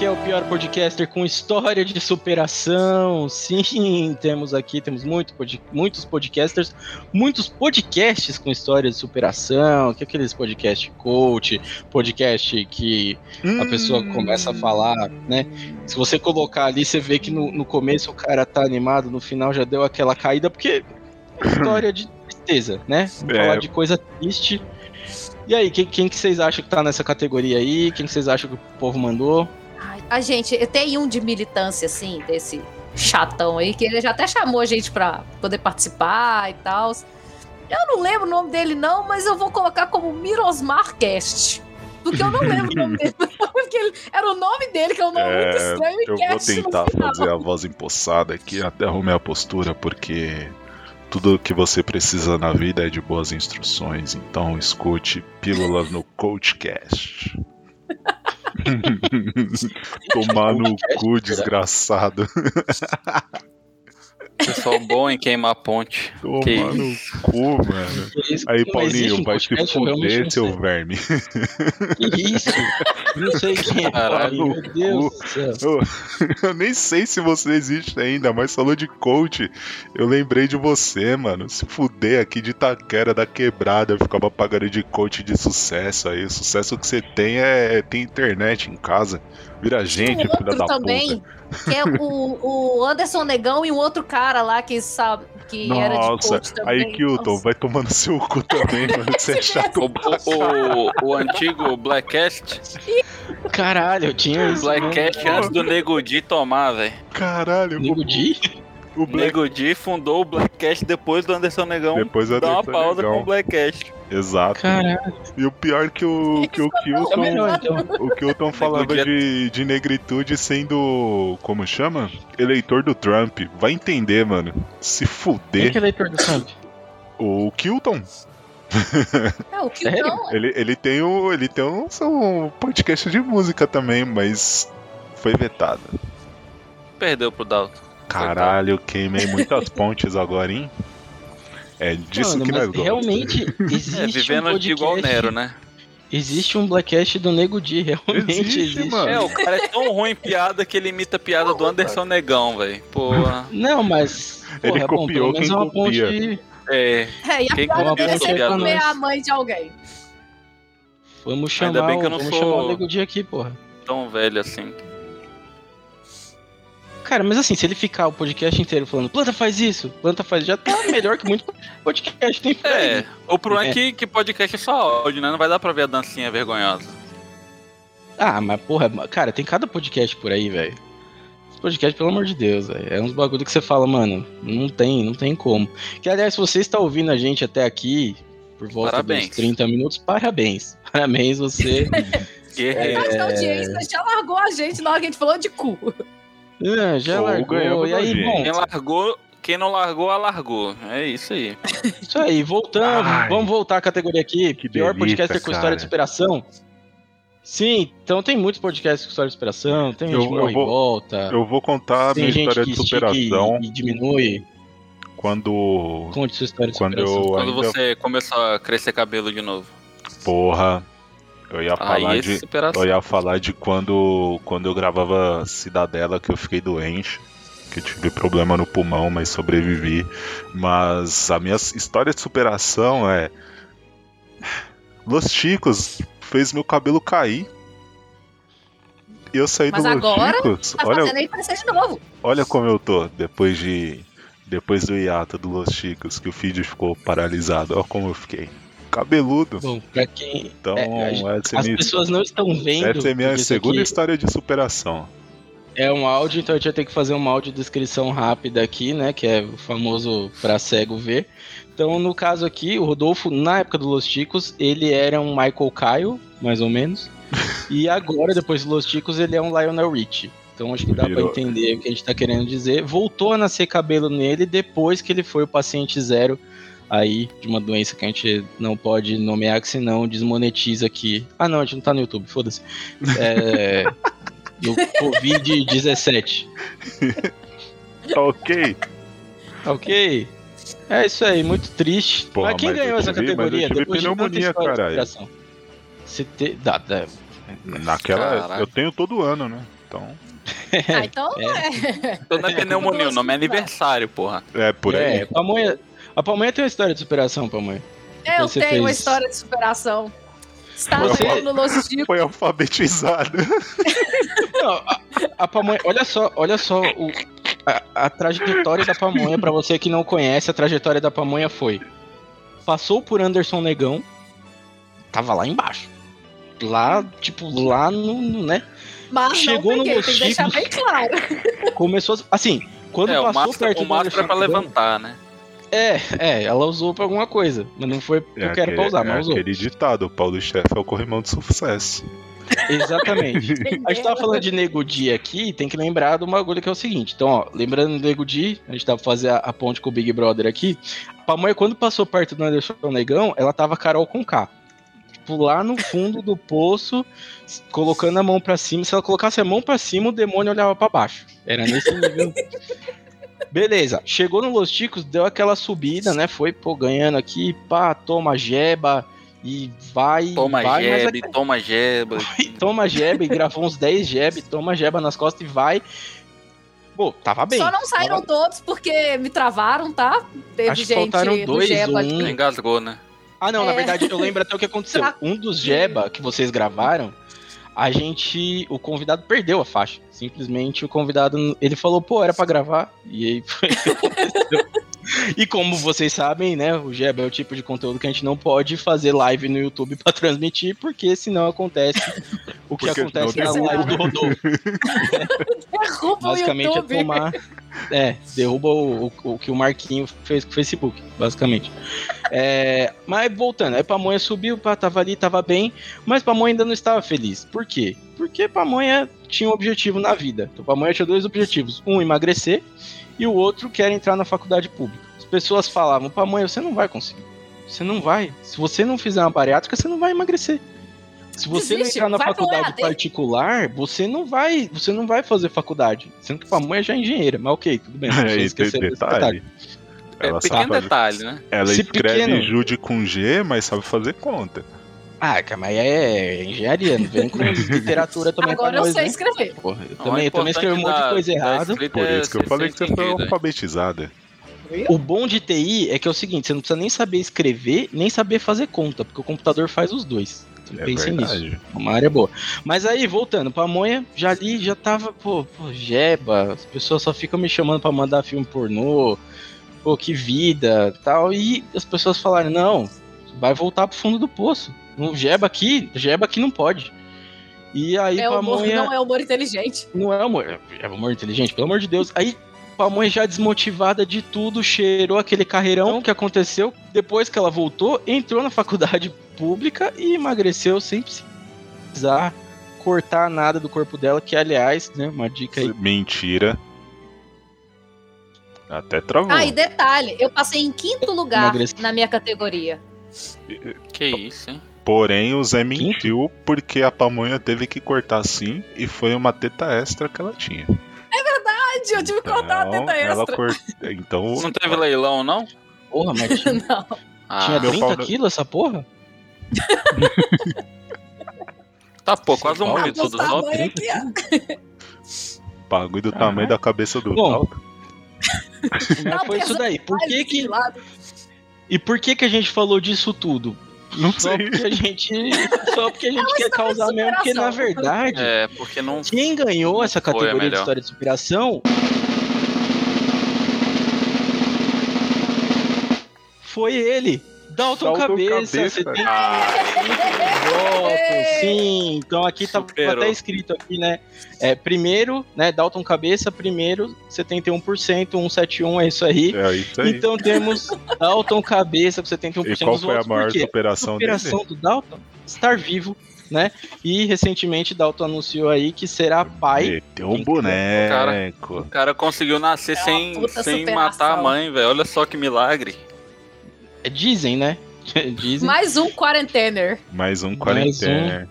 Que é o pior podcaster com história de superação. Sim, temos aqui, temos muito, pod- muitos podcasters, muitos podcasts com história de superação, que é aqueles podcast coach, podcast que a pessoa começa a falar, né? Se você colocar ali, você vê que no, no começo o cara tá animado, no final já deu aquela caída, porque é história de tristeza, né? É. Falar de coisa triste. E aí, quem, quem que vocês acham que tá nessa categoria aí? Quem que vocês acham que o povo mandou? A gente, tenho um de militância, assim, desse chatão aí, que ele já até chamou a gente pra poder participar e tal. Eu não lembro o nome dele, não, mas eu vou colocar como Mirosmar Cast. Porque eu não lembro o nome dele. Porque ele- era o nome dele, que é um nome muito É, estranho, e eu vou Cast no tentar fazer a voz empossada aqui até arrumar a postura, porque tudo que você precisa na vida é de boas instruções. Então escute Pílulas no Coachcast. Tomar no cu, desgraçado. Pessoal bom em queimar ponte. Tomar Que no cu, mano. Isso? Aí, Paulinho, vai eu realmente fuder, seu verme. Que isso? Não sei quem é. Caralho, Paulinho, meu Deus do céu. Eu nem sei se você existe ainda, mas falou de coach. Eu lembrei de você, mano. Se fuder aqui de Taquera da quebrada, eu ficava pagando de coach de sucesso aí. O sucesso que você tem é ter internet em casa. Vira gente, filha da também, puta. Que é o, o Anderson Negão e um outro cara lá que sabe que era de Nossa, coach também. aí Kilton, Nossa. vai tomando seu cu também, mano. Você é chato O, pra caralho. o, o antigo Blackcast. Caralho, eu tinha isso. Blackcast né? antes do Nego Di tomar, velho. Caralho, Nego Di? O Black... Nego fundou o Blackcast depois do Anderson Negão Depois do dar uma Anderson pausa Negão. com o Blackcast. Exato. Caralho. E o pior que o, que o Kilton. melhor, então. O Kilton falava dia- de, de negritude sendo. Como chama? Eleitor do Trump. Vai entender, mano. Se Quem fuder. que é eleitor do Trump? O Kilton, É, o Sério? não. ele, ele tem o. Ele tem um, um podcast de música também, mas foi vetado. Perdeu pro Dalton. Caralho, queimei muitas pontes agora, hein? É disso Mano, que nós gostamos. realmente existe É, vivendo um de igual podcast- Nero, né? Existe um Blackcast do Nego Di, realmente Existe, existe. mano. É, o cara é tão ruim em piada que ele imita a piada do Anderson Negão, velho. Porra. Não, mas. Ele porra, é bom, copiou quem é uma copia. ponte. É. É, e a Quem piada copiou dele é sempre comer a mãe de alguém. Vamos Ainda chamar, bem que eu não vamos sou- chamar o Nego Di aqui, porra. Tão velho assim. Cara, mas assim, se ele ficar o podcast inteiro falando, planta faz isso, planta faz, já tá melhor que muito podcast tem por aí. É, o problema é É. que, que podcast é só áudio, né? Não vai dar pra ver a dancinha vergonhosa. Ah, mas porra, cara, tem cada podcast por aí, velho. Esse podcast, pelo amor de Deus, velho. É uns bagulho que você fala, mano, não tem, não tem como. Que aliás, se você está ouvindo a gente até aqui, por volta Parabéns. dos 30 minutos, parabéns. Parabéns, você. Guerreiro. Que a audiência já largou a gente na hora que a gente falou de cu. Ah, já Ou largou. ganhamos E aí, bom, Quem largou, quem não largou, alargou. É isso aí. isso aí, voltando. Ai. Vamos voltar à categoria aqui. Que pior delícia, podcaster com história de superação. Sim, então tem muitos podcasts com história de superação, tem gente Eu- que eu morre e vou- volta. Eu vou contar a minha gente história que de estica e, superação e diminui. quando. Conte sua história de Quando superação. eu Quando ainda. você começou a crescer cabelo de novo. Porra. Eu ia falar Aí é de. superação. Eu ia falar de quando, quando eu gravava Cidadela que eu fiquei doente. que eu tive problema no pulmão, mas sobrevivi. Mas a minha história de superação é. Los Chicos fez meu cabelo cair. E eu saí Mas do Los agora Chicos. Tá Olha, fazendo aí parecer de novo. olha como eu tô depois de. Depois do hiato do Los Chicos, que o vídeo ficou paralisado. Olha como eu fiquei. Cabeludo. Bom, pra quem. Então, é, essa, as minha, pessoas não estão vendo. essa é minha segunda história de superação. É um áudio, então a gente vai ter que fazer uma audiodescrição rápida aqui, né? Que é o famoso pra cego ver. Então, no caso aqui, o Rodolfo, na época do Los Ticos, ele era um Michael Kyle, mais ou menos. e agora, depois do Los Ticos, ele é um Lionel Richie. Então acho que dá pra entender o que a gente tá querendo dizer. Voltou a nascer cabelo nele depois que ele foi o paciente zero aí de uma doença que a gente não pode nomear, que senão desmonetiza aqui. Ah não, a gente não tá no YouTube, foda-se. É, do Covid-17. Tá ok? Ok. É isso aí, muito triste. Porra, mas quem mas ganhou essa tive- mas eu categoria? tive pneumonia, caralho. Você te... dá, dá. Naquela. Caraca. Eu tenho todo ano, né? Então. Ah, então é. Então não é pneumonia, o nome é aniversário, porra. É por aí. É, pamonha... A Pamonha tem uma história de superação, Pamonha. Eu Você tenho uma fez- história de superação. Estava Você- no Los Chicos. Foi alfabetizado. Não, a, a pamonha, olha só, olha só o, a, a trajetória da pamonha, pra você que não conhece, a trajetória da pamonha foi: passou por Anderson Negão, tava lá embaixo. Lá, tipo, lá no, no, né? Mas Chegou não no peguei, Los tem que deixar Chicos. bem claro. Começou, a- assim, quando É, o passou máscara, perto o do máscara é pra Negão- levantar, né? É, é, ela usou pra alguma coisa, mas não foi porque eu quero pra usar, é mas usou. aquele ditado: o Paulo Chefe é o corrimão de sucesso. Exatamente. A gente tava falando de Nego Di aqui, tem que lembrar de um bagulho que é o seguinte. Então, ó, lembrando do Nego Di, a gente tava fazendo a, a ponte com o Big Brother aqui. A Pamonha, quando passou perto do Anderson Negão, ela tava Carol com K. Tipo, lá no fundo do poço, colocando a mão pra cima. Se ela colocasse a mão pra cima, o demônio olhava pra baixo. Era nesse nível. Beleza, chegou no Los Ticos, deu aquela subida, né? Foi, pô, ganhando aqui, pá, toma jeba e vai. Toma vai, mas jebe, toma jeba. e toma jeba e gravou uns 10 jeb, toma jeba nas costas e vai. Pô, tava bem. Só não saíram Tava- todos porque me travaram, tá? Teve Acho gente faltaram do dois, Geba um. aqui. Engasgou, né? Ah, não, na É. verdade eu lembro até o que aconteceu. Tra- Um dos jeba que vocês gravaram, a gente. O convidado perdeu a faixa. Simplesmente o convidado. Ele falou, pô, era pra gravar. E aí foi. E como vocês sabem, né, o Jeba é o tipo de conteúdo que a gente não pode fazer live no YouTube pra transmitir, porque senão acontece o que Porque acontece na live do Rodolfo. Derruba o Basicamente é tomar. É, derruba o, o, o que o Marquinho fez com o Facebook, basicamente. É, mas voltando, aí Pamonha subiu, pá, tava ali, tava bem, mas Pamonha ainda não estava feliz. Por quê? Porque Pamonha tinha um objetivo na vida. Então Pamonha tinha dois objetivos: um, emagrecer, e o outro, que era entrar na faculdade pública. As pessoas falavam: Pamonha, você não vai conseguir. Você não vai. Se você não fizer uma bariátrica, você não vai emagrecer. Se você Desiste, não entrar na faculdade particular, você não vai, você não vai fazer faculdade. Sendo que Pamonha já é engenheira, mas ok, tudo bem. Não É, precisa esquecer desse detalhe. detalhe. É Ela pequeno sabe, detalhe, né? ela Se escreve pequeno- Jude com G, mas sabe fazer conta. Ah, cara, mas é engenharia, não vem com literatura também Agora eu nós, sei né? escrever. Porra, eu Não, também, o eu também escrevi um monte de coisa da- da errada. Por é isso que eu falei que você foi né? alfabetizada. O bom de TI é que é o seguinte, você não precisa nem saber escrever, nem saber fazer conta, porque o computador faz os dois. Então É pensem nisso. verdade. É Uma área boa. Mas aí, voltando, Pamonha, já ali, já tava, pô, pô, jeba, as pessoas só ficam me chamando pra mandar filme pornô, pô, que vida, tal, e as pessoas falaram, não, vai voltar pro fundo do poço. No jeba aqui, jeba aqui não pode. E aí, É humor, Pamonha... não é humor inteligente. Não é amor, é amor inteligente, pelo amor de Deus. Aí, Pamonha já desmotivada de tudo, cheirou aquele carreirão que aconteceu. Depois que ela voltou, entrou na faculdade pública e emagreceu sem precisar cortar nada do corpo dela, que aliás, né, uma dica aí. Mentira. Até travou. Ah, e detalhe, eu passei em quinto lugar Emagreci. na minha categoria. Que isso, hein? Porém, o Zé mentiu porque a pamonha teve que cortar sim e foi uma teta extra que ela tinha. Verdade, eu tive que cortar a Então, teta ela extra. cort... Então, Não teve leilão, não? Porra, mas tinha, Não. Ah, tinha meu 30 pau quilos essa porra? tá pô, quase um tudo Tá só. Bagulho do tamanho da cabeça do Bom. Mas foi isso daí. Por que que... E por que que a gente falou disso tudo? Não Só sei. porque a gente, só porque a gente quer história de causar mesmo, porque na verdade, É, porque não. quem ganhou essa Foi a categoria de história de superação foi ele, Dalton, Dalton Cabeça. Cabeça. Você tem Ah, votos, sim. Então aqui tá Superou. até escrito aqui, né? É, primeiro, né, Dalton Cabeça, primeiro, 71%, 171 é isso aí. É isso aí. Então temos Dalton Cabeça com 71% e qual dos foi a maior quê? superação dele? superação do Dalton estar vivo, né? E recentemente Dalton anunciou aí que será pai. Meteu um Quem boneco. o cara conseguiu nascer É sem, sem superação. matar a mãe, velho. Olha só que milagre. Dizem, né? Dizem. Mais um quarentener. Mais um Mais quarentena.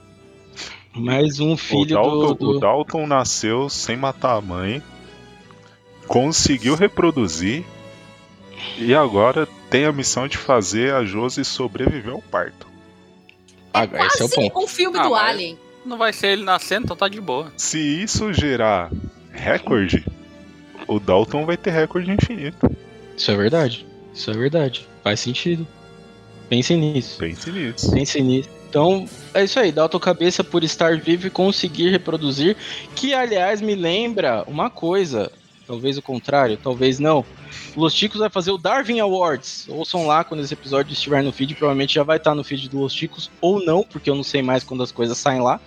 Mais um O filho Dalton, do, do- o Dalton nasceu sem matar a mãe, conseguiu reproduzir e agora tem a missão de fazer a Josie sobreviver ao parto. Ah, esse é o Quase ponto. um filme Ah, do Alien. Não vai ser ele nascendo, então tá de boa. Se isso gerar recorde, o Dalton vai ter recorde infinito. Isso é verdade. Isso é verdade. Faz sentido. Pense nisso. Pense nisso. Pense nisso. Então, é isso aí. Dalton Cabeça por estar vivo e conseguir reproduzir. Que, aliás, me lembra uma coisa. Talvez o contrário, talvez não. Los Ticos vai fazer o Darwin Awards. Ouçam lá quando esse episódio estiver no feed. Provavelmente já vai estar no feed do Los Ticos. Ou não, porque eu não sei mais quando as coisas saem lá.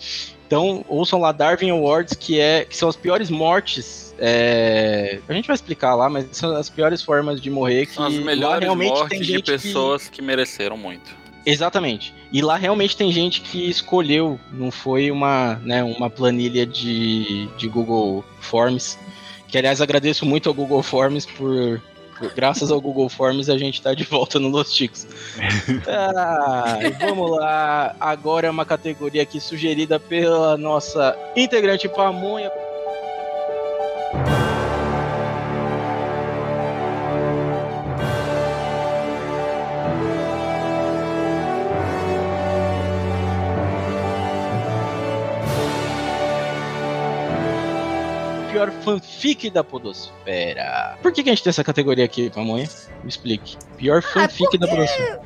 Então, ouçam lá Darwin Awards, que, é, que são as piores mortes. é, A gente vai explicar lá, mas são as piores formas de morrer. Que São as melhores realmente mortes tem de gente que- pessoas que... mereceram muito. Exatamente. E lá realmente tem gente que escolheu, não foi uma, né, uma planilha de, de Google Forms. Que aliás agradeço muito ao Google Forms por. Por- graças ao Google Forms a gente tá de volta no Los Ticos. Ah, vamos lá. Agora é uma categoria aqui sugerida pela nossa integrante Pamonha. Pior fanfic da Podosfera. Por que, que a gente tem essa categoria aqui, Pamonha? Me explique. Pior fanfic da Podosfera.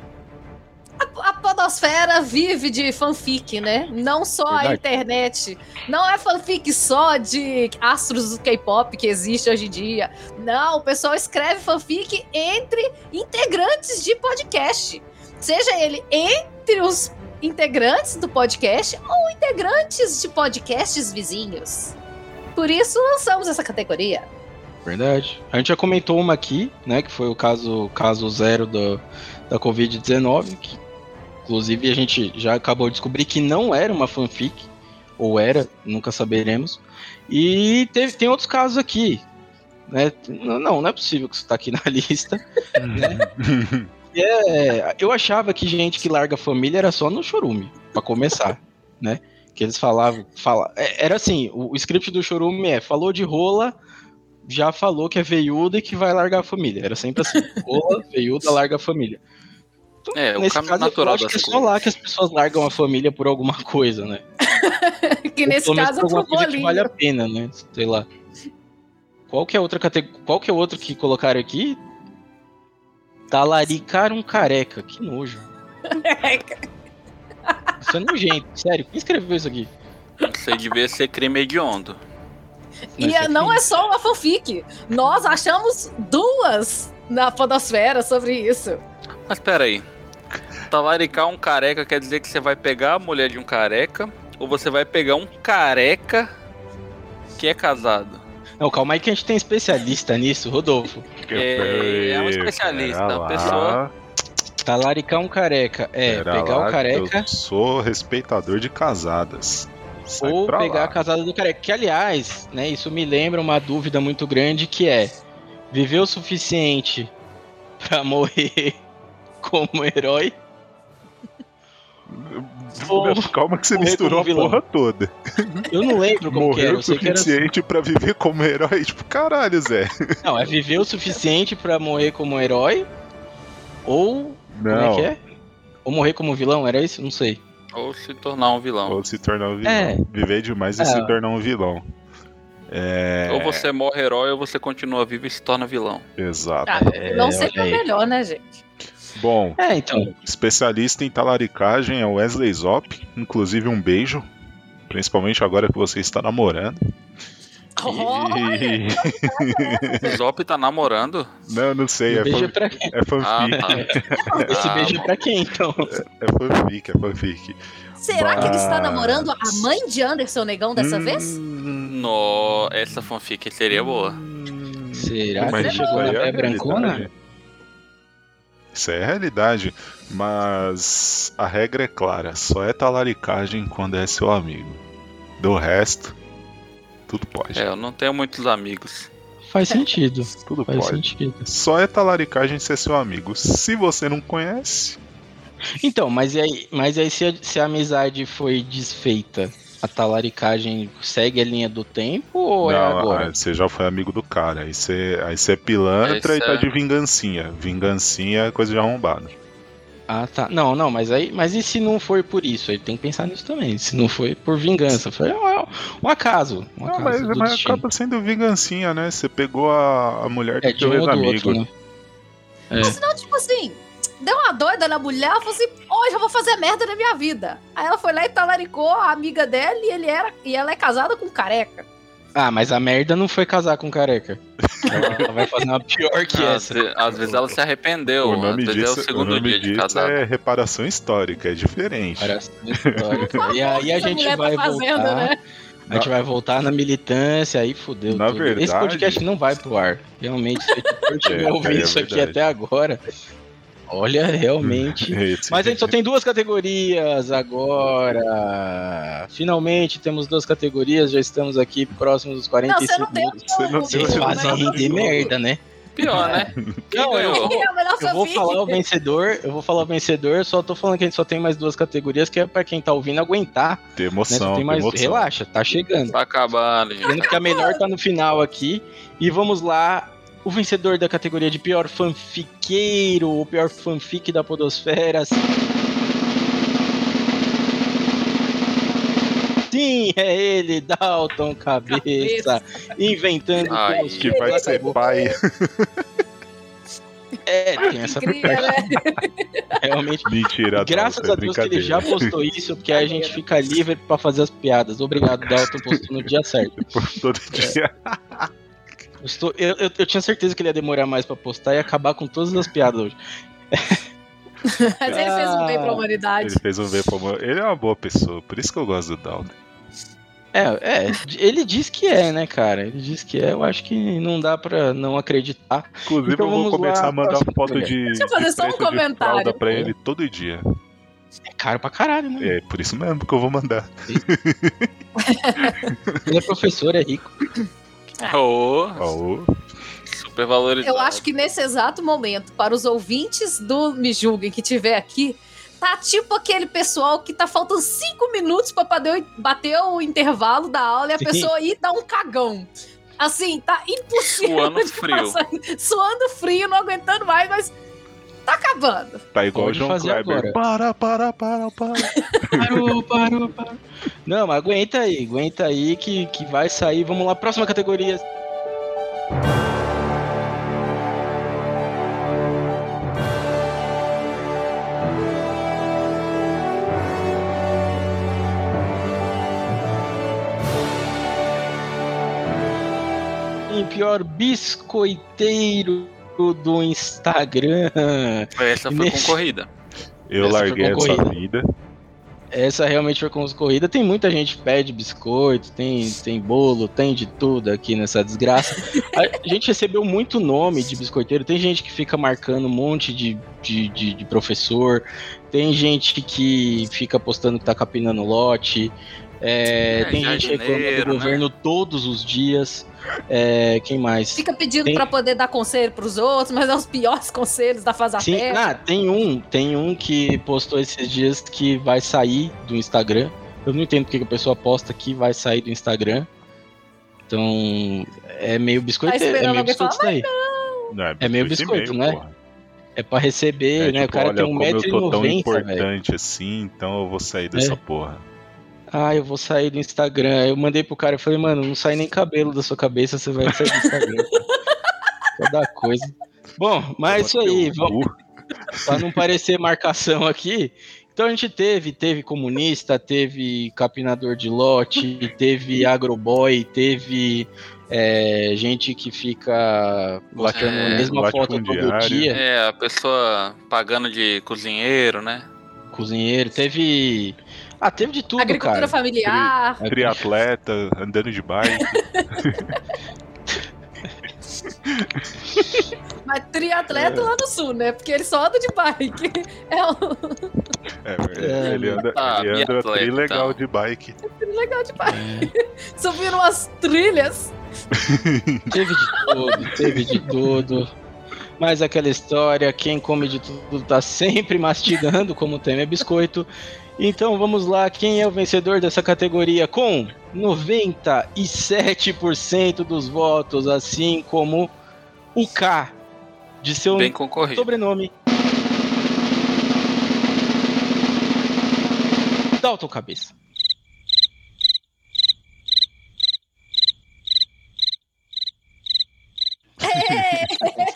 A podosfera vive de fanfic, né? Não só a Verdade. internet. Não é fanfic só de astros do K-pop que existe hoje em dia. Não, o pessoal escreve fanfic entre integrantes de podcast. Seja ele entre os integrantes do podcast ou integrantes de podcasts vizinhos. Por isso lançamos essa categoria. Verdade. A gente já comentou uma aqui, né? Que foi o caso, caso zero do, da Covid-19, que inclusive a gente já acabou de descobrir que não era uma fanfic, ou era, nunca saberemos. E teve, tem outros casos aqui. Né? Não, não, é possível que isso tá aqui na lista. né? É, eu achava que gente que larga família era só no chorume, pra começar, né? Que eles falavam, fala, é, era assim, o, o script do chorume é, falou de rola, já falou que é veiuda e que vai largar a família. Era sempre assim, rola, veiuda, larga a família. Então, É, o caminho caso, natural eu acho que é só coisas. lá que as pessoas largam a família por alguma coisa, né? que Ou nesse caso por é alguma coisa que vale a pena, né? Sei lá. Qual que é outra categoria? Qual que é outro que colocaram aqui? Talaricar um careca. Que nojo. Isso é nojento, sério. Quem escreveu isso aqui? Você devia ser crime hediondo. E é- não é só uma fanfic. Nós achamos duas na podosfera sobre isso. Mas pera aí. Talaricar um careca quer dizer que você vai pegar a mulher de um careca ou você vai pegar um careca que é casado? Não, calma aí que a gente tem especialista nisso, Rodolfo. É, é um especialista, Pera a lá, pessoa- Talaricar um careca. É, pera pegar lá o careca Eu sou respeitador de casadas. Sai ou pegar lá. a casada do careca. Que, aliás, né, isso me lembra uma dúvida muito grande que é viver o suficiente pra morrer como herói ou Calma que você misturou a porra toda. Eu não lembro como que era. Morreu o que era. suficiente pra viver como herói. Tipo, caralho, Zé. Não, é viver o suficiente pra morrer como herói. Ou. Como é Não. que é? Ou morrer como vilão, era isso? Não sei. Ou se tornar um vilão. Ou se tornar um vilão. É. Viver demais e É. se tornar um vilão. É, Ou você morre herói ou você continua vivo e se torna vilão. Exato. Ah, não é olha aí. melhor, né, gente? Bom, É, então. especialista em talaricagem é o Wesley Zop. Inclusive, um beijo. Principalmente agora que você está namorando. E- O Zop tá namorando? Não, não sei. É, Beijo fan... pra quem? é fanfic. Ah, tá. Esse Ah, beijo é pra quem, então? É fanfic, é fanfic. Será que ele está Mas- namorando a mãe de Anderson Negão dessa Hum, vez? No, essa fanfic seria boa. Será Mas que ele isso chegou na é pé brancona? Isso é a realidade. Mas a regra é clara: só é talaricagem quando é seu amigo. Do resto, tudo pode. É, eu não tenho muitos amigos. Faz sentido. Tudo Faz pode. sentido. Só é talaricagem se é seu amigo. Se você não conhece, Então, mas e aí, mas aí se, a, se a amizade foi desfeita, a talaricagem segue a linha do tempo ou é não, agora? ah, você já foi amigo do cara. Aí você, aí você é pilantra e tá cê- de vingancinha. Vingancinha é coisa de arrombado. Ah, tá. Não, não, mas aí, mas e se não foi por isso? Aí tem que pensar nisso também. Se não foi por vingança, foi um, um acaso. Um Não, acaso mas, do mas acaba sendo vingancinha, né? Você pegou a, a mulher do É de teu um do ex-amigo. outro, né? É. Mas não, tipo assim, deu uma doida na mulher, ela falou assim, hoje eu vou fazer merda na minha vida. Aí ela foi lá e talaricou a amiga dela e, ele era, e ela é casada com um careca. Ah, mas a merda não foi casar com careca. Ela vai fazer uma pior que Às, essa. às vezes ela se arrependeu. O Às nome vezes é o disso, o segundo nome dia de casado. é reparação histórica, é diferente. Parece uma história. E aí a gente mulher vai tá fazendo, voltar. né? A gente vai voltar na militância, aí fudeu Na tudo. Esse verdade- podcast não vai pro ar. Realmente, se eu tiver É, ouvindo é isso aqui até agora, olha, realmente. Mas a gente só tem duas categorias agora. Finalmente temos duas categorias, já estamos aqui próximos dos Não, 45 você não tem minutos. Você não Vocês fazem render merda, né? Pior, né? Não, eu É a melhor Eu vou falar o vencedor, eu vou falar o vencedor, só tô falando que a gente só tem mais duas categorias, que é pra quem tá ouvindo aguentar. Tem Né? emoção, Só tem tem mais. emoção. Relaxa, tá chegando. Tá acabando, gente. Vendo que a melhor tá no final aqui. E vamos lá. O vencedor da categoria de pior fanfiqueiro, o pior fanfic da Podosfera. Sim, é ele, Dalton Cabeça, inventando Ai, Que vai ser pai. É, tem essa parte, né? realmente. Mentira, Graças Dalton, é a Deus que ele já postou isso, porque aí a gente fica livre pra fazer as piadas. Obrigado, Dalton, postou no dia certo. Todo dia. Postou- Eu, eu, eu tinha certeza que ele ia demorar mais pra postar e acabar com todas as piadas hoje. Mas ele fez um bem pra humanidade. Ele fez um ver como. Ele é uma boa pessoa, por isso que eu gosto do Dalton. É, é, ele diz que é, né, cara? Ele diz que é, eu acho que não dá pra não acreditar. Inclusive, Então eu vou começar lá, a mandar foto mulher. de, Deixa eu fazer de só um comentário. pra ele todo dia. É caro pra caralho, né? É por isso mesmo que eu vou mandar. Ele é professor, é rico. Ô, Ó, super valorizado. Eu acho que nesse exato momento, para os ouvintes do Me Julguem que tiver aqui, tá tipo aquele pessoal que tá faltando cinco minutos pra bater, bater o intervalo da aula e a Sim. pessoa ir dar um cagão. Assim, tá impossível. Suando de frio. passar- Suando frio, não aguentando mais, mas tá acabando. tá igual o João fazer Kleber. agora. Para, para, para, para. Parou, parou, parou. Não, mas aguenta aí, aguenta aí que, que vai sair. Vamos lá, próxima categoria. Em pior biscoiteiro do Instagram. Essa foi Nesse- concorrida. Eu Essa larguei essa concorrida. vida. Essa realmente foi com os corrida. Tem muita gente que pede biscoito, tem, tem bolo, tem de tudo aqui nessa desgraça. A gente recebeu muito nome de biscoiteiro. Tem gente que fica marcando um monte de, de, de- de professor. Tem gente que fica postando que tá capinando lote. É, É, tem gente reclamando do né? governo todos os dias. É, quem mais? Fica pedindo Tem- pra poder dar conselho pros outros, mas é os piores conselhos da Faz a Sim, ah, tem um, tem um que postou esses dias que vai sair do Instagram. Eu não entendo porque que a pessoa posta que vai sair do Instagram. Então, é meio biscoito, Tá é meio biscoito falar, daí. Não, É meio e biscoito, meio, né? porra. É pra receber, É, né? tipo, o cara olha, tem como eu tô tão 1,90m, velho. importante assim, então eu vou sair dessa É. porra. Ah, eu vou sair do Instagram. Eu mandei pro cara, eu falei, mano, não sai nem cabelo da sua cabeça, você vai sair do Instagram. Toda coisa. Bom, mas é isso aí, vamos, pra não parecer marcação aqui. Então a gente teve, teve comunista, teve capinador de lote, teve agroboy, teve é, gente que fica batendo É, a mesma foto todo dia, É, a pessoa pagando de cozinheiro, né? cozinheiro, teve. Ah, teve de tudo, Agricultura cara. familiar. Triatleta, andando de bike. Mas triatleta lá no sul, né? Porque ele só anda de bike. É um É, ele anda, Ah, ele anda biatleta, tri legal então. de bike. legal de bike. Subindo umas trilhas. Teve de tudo, teve de tudo. Mas aquela história, quem come de tudo tá sempre mastigando, como tem é biscoito. Então vamos lá, quem é o vencedor dessa categoria com 97% dos votos, assim como o K de seu sobrenome. Dalton Cabeça.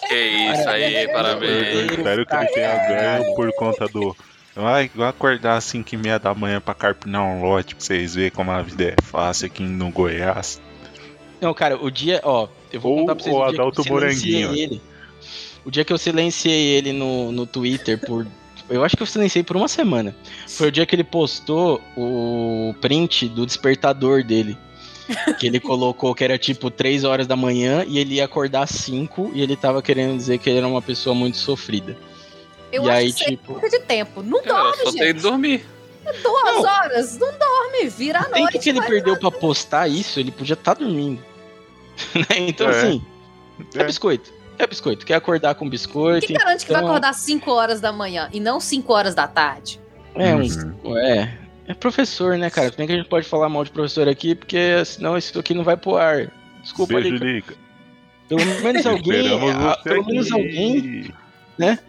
Que isso aí, Eu parabéns. espero que ele tenha ganho por conta do. Vai, vai acordar às 5 e meia da manhã pra carpinar um lote pra vocês verem como a vida é fácil aqui no Goiás. Não, cara, o dia, ó, eu vou Ou contar pra vocês o o dia Adalto que eu silenciei ele. O dia que eu silenciei ele no, no Twitter por. Eu acho que eu silenciei por uma semana. Foi o dia que ele postou o print do despertador dele. Que ele colocou que era tipo 3 horas da manhã e ele ia acordar às 5 e ele tava querendo dizer que ele era uma pessoa muito sofrida. Eu e acho aí, que é tipo. perda de tempo. Não Cara, dorme, só tem gente. que dormir. Duas Não. horas. Não dorme. Vira a noite. que ele perdeu pra postar isso, ele podia estar dormindo. Né? então, É. assim, é É. biscoito. É biscoito. Quer acordar com biscoito? Que garante que vai então- acordar 5 horas da manhã e não 5 horas da tarde? É, um, Uhum. é, é professor, né, cara? Nem que a gente pode falar mal de professor aqui, porque senão isso aqui não vai pro ar. Desculpa Beijo. Lica. Pelo menos alguém. Ah, pelo menos aqui. Alguém.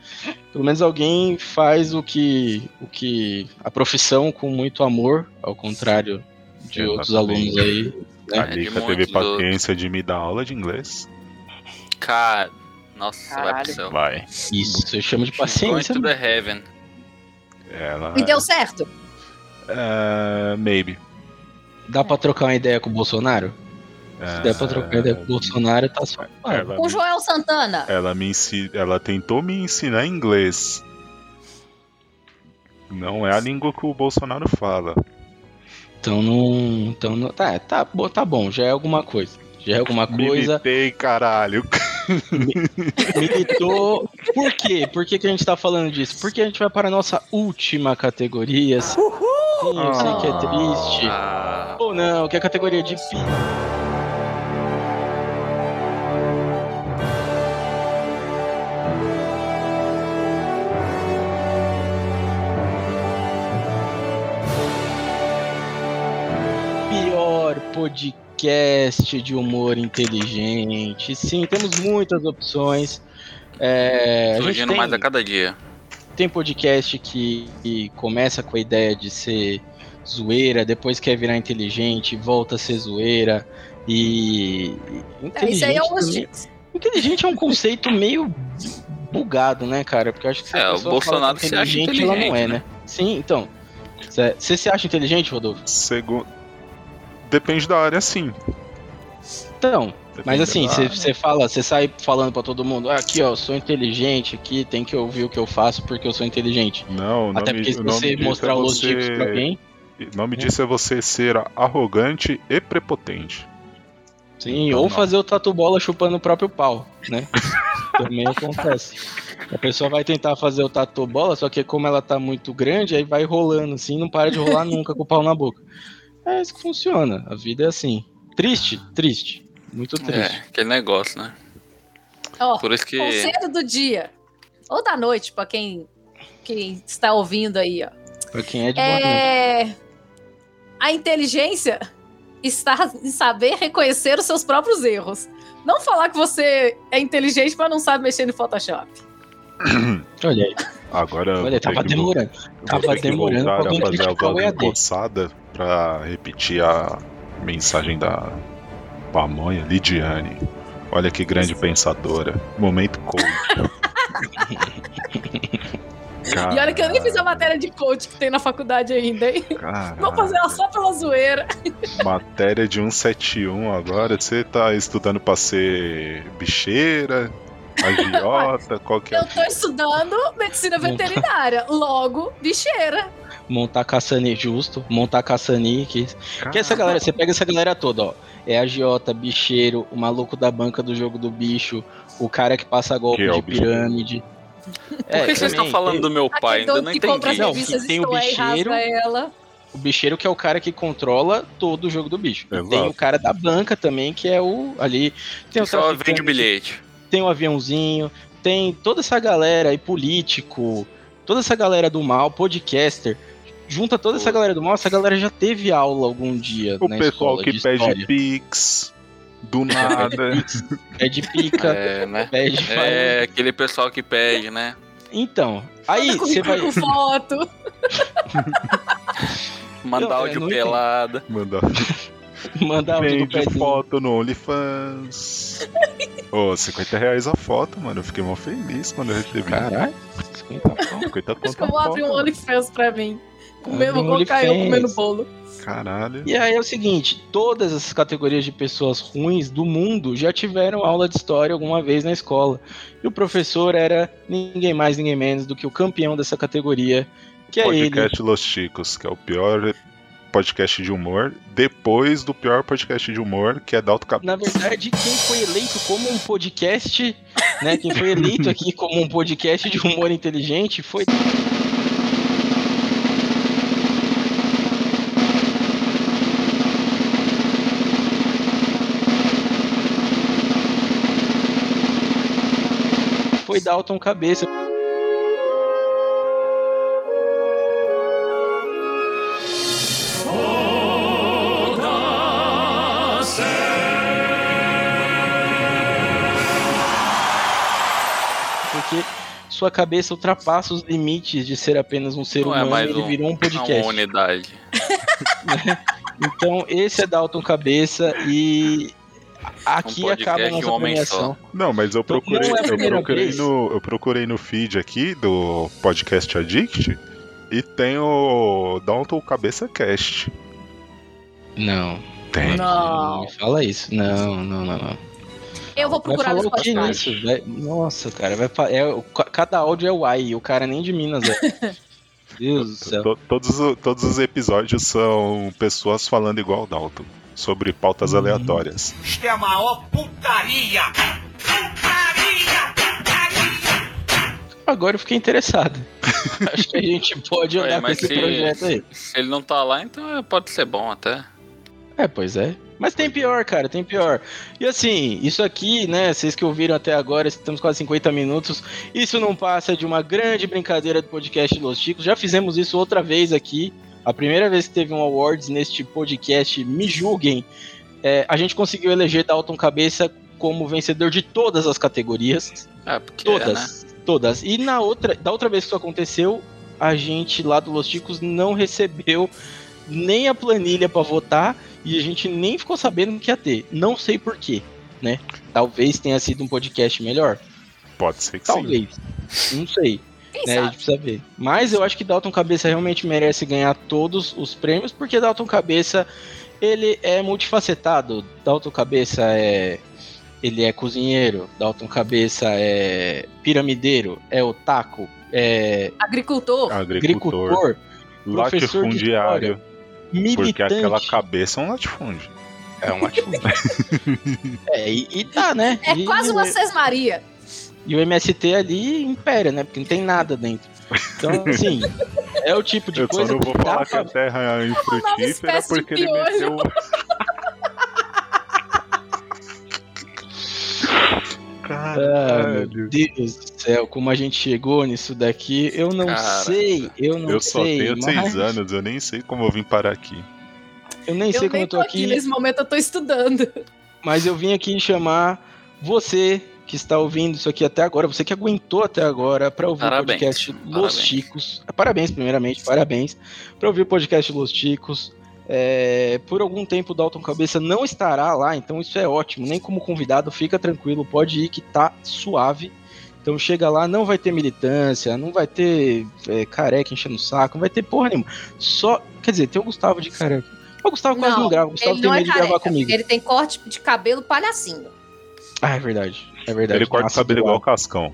Pelo menos alguém faz o que. o que. a profissão com muito amor, ao contrário de outros Exatamente. alunos aí. A É, de Lica teve paciência de me dar aula de inglês. Cara, nossa, vai Caralho. pro céu. Vai. Isso, eu chamo de Going paciência. to the heaven. Ela. E deu certo? É, maybe. Dá pra trocar uma ideia com o Bolsonaro? Se É, der pra trocar ideia com o Bolsonaro, tá só. Ela, Com me, Joel Santana. ela me ensi- ela tentou me ensinar inglês. Não é a língua que o Bolsonaro fala. Então não. Então não. Tá, tá, tá bom, já é alguma coisa. Já é alguma coisa. Militei, caralho. Militou. Por quê? Por que, que a gente tá falando disso? Porque a gente vai para a nossa última categoria. Sim, eu sei que é triste. Ah, Ou não, que é a categoria de podcast de humor inteligente. Sim, temos muitas opções. É, a gente surgindo tem- mais a cada dia. tem podcast que, que começa com a ideia de ser zoeira, depois quer virar inteligente, volta a ser zoeira. E. É, isso aí é inteligente também- Inteligente é um conceito meio bugado, né, cara? Porque eu acho que se a É, o Bolsonaro fala que é se acha ela não é, inteligente, né? Sim, então. Você se acha inteligente, Rodolfo? Segundo. Depende da área, sim. Então, Depende mas assim, você fala, você sai falando pra todo mundo, ah, aqui ó, sou inteligente, aqui tem que ouvir o que eu faço porque eu sou inteligente. Não, nome, Até porque se você disso mostrar é os você... tipos pra alguém, O nome disso é você ser arrogante e prepotente. sim, Então, ou não. fazer o tatu bola chupando o próprio pau, né? Também acontece. A pessoa vai tentar fazer o tatu bola, só que como ela tá muito grande, aí vai rolando assim, não para de rolar nunca com o pau na boca. É isso que funciona, a vida é assim. Triste? Triste. Muito triste. É, aquele negócio, né? Ó, Por isso que. conselho do dia. Ou da noite, pra quem, quem está ouvindo aí, ó. Pra quem é de boa noite. É... A inteligência está em saber reconhecer os seus próprios erros. Não falar que você é inteligente, mas não sabe mexer no Photoshop. Olha aí. Agora eu Olha, vou tava demorando. Tava demorando pra alguém fazer a EAD. empossada pra repetir a mensagem da pamonha Lidiane. Olha que grande pensadora. Momento coach. E olha que eu nem fiz a matéria de coach que tem na faculdade ainda, hein? Caralho. Vou fazer ela só pela zoeira. Matéria de 171 agora. Você tá estudando pra ser bicheira, agiota, qual que é? Eu tô estudando medicina veterinária, logo bicheira. Montar caçani justo, montar caçani. Que, que essa galera, você pega essa galera toda, ó. É agiota, bicheiro, o maluco da banca do jogo do bicho, o cara que passa golpe Que é o de bicheiro? pirâmide. Por que vocês estão falando do meu pai? Ainda não entendi. Não, tem o É bicheiro. O bicheiro que é o cara que controla todo o jogo do bicho. Exato. Tem o cara da banca também, que é o ali. Tem o Só vende bilhete. Tem o aviãozinho, tem toda essa galera aí, político, toda essa galera do mal, podcaster. Junta toda essa galera do mal, essa galera já teve aula algum dia O na pessoal escola que de pede história. pix do nada. Pede pica, É, né? pede É, aquele pessoal que pede, né? Então, aí Manda você vai. com foto. Mandar Não, é, áudio não pelada. Mandar Mandar áudio vende foto no OnlyFans. Ô, 50 reais a foto, mano. Eu fiquei mó feliz quando eu recebi. Caralho, 50 pau. 50 Acho conto que eu vou abrir um. OnlyFans pra mim. Comendo, vou colocar eu comendo bolo. Caralho. E aí é o seguinte, todas as categorias de pessoas ruins do mundo já tiveram aula de história alguma vez na escola. E o professor era ninguém mais, ninguém menos do que o campeão dessa categoria, que é ele. Podcast Los Chicos, que é o pior podcast de humor, depois do pior podcast de humor, que é Dalto Cap... Na verdade, quem foi eleito como um podcast, né? Quem foi eleito aqui como um podcast de humor inteligente foi. Foi Dalton Cabeça. Porque sua cabeça ultrapassa os limites de ser apenas um ser Não é humano, mais ele um- virou um Uma podcast. unidade. Então, esse é Dalton Cabeça e aqui Um acaba a um nossa homem premiação. Não, mas eu procurei, não é eu procurei vez. no, eu procurei no feed aqui do podcast Addict e tem o Dalton Cabeça Cast. Não, Tem. Não. fala isso. Não, não, não, não. Eu vou procurar no Spotify. nisso? Vai- Nossa, cara, vai é, cada áudio é o ai, o cara nem de Minas é. Deus do céu. To- Todos, todos os episódios são pessoas falando igual o Dalton, sobre pautas aleatórias. Isto é a maior putaria! Putaria! Putaria! Agora eu fiquei interessado. Acho que a gente pode com mas esse se- projeto aí. Se ele não tá lá, então é- pode ser bom até. É, pois é. Mas tem pior, cara, tem pior. E assim, isso aqui, né, vocês que ouviram até agora, estamos quase 50 minutos, isso não passa de uma grande brincadeira do podcast Los Chicos. Já fizemos isso outra vez aqui. A primeira vez que teve um awards neste podcast, me julguem, é, a gente conseguiu eleger Dalton Cabeça como vencedor de todas as categorias. É, porque é, né? Todas, todas. E na outra, da outra vez que isso aconteceu, a gente lá do Los Chicos não recebeu nem a planilha pra votar e a gente nem ficou sabendo que ia ter. Não sei por quê, né? Talvez tenha sido um podcast melhor. Pode ser que sim. Talvez. Não sei. Quem né, a gente precisa ver. Mas eu acho que Dalton Cabeça realmente merece ganhar todos os prêmios, porque Dalton Cabeça ele é multifacetado. Dalton Cabeça é ele é cozinheiro, Dalton Cabeça é piramideiro, é otaku, é Agricultor. Agricultor, agricultor, professor de latifundiário, porque militante. aquela cabeça é um latifúndio. É um latifúndio. é, e, e tá, né? É e, quase uma Sesmaria. E o MST ali impera, né? Porque não tem nada dentro. Então, assim, é o tipo de Eu só coisa não vou que dá falar que a terra é infrutífera porque ele piolho. Ah, meu. Deus do céu, como a gente chegou nisso daqui, eu não Cara, sei, eu não Eu só sei. tenho mas seis anos, eu nem sei como eu vim parar aqui. Eu nem sei Eu como nem eu tô tô aqui. aqui, Nesse momento eu tô estudando. mas eu vim aqui chamar você que está ouvindo isso aqui até agora, você que aguentou até agora para ouvir Parabéns, o podcast Los parabéns. Chicos. Parabéns, primeiramente, parabéns. Para ouvir o podcast Los Chicos. É, por algum tempo o Dalton Cabeça não estará lá, então isso é ótimo. Nem como convidado, fica tranquilo, pode ir que tá suave. Então chega lá, não vai ter militância, não vai ter é, careca enchendo o saco, não vai ter porra nenhuma. Só, quer dizer, tem o Gustavo de careca. O Gustavo quase não grava, o Gustavo ele tem não é medo de gravar comigo. Ele tem corte de cabelo palhacinho. Ah, é verdade. É verdade. Ele corta o cabelo igual o. Cascão.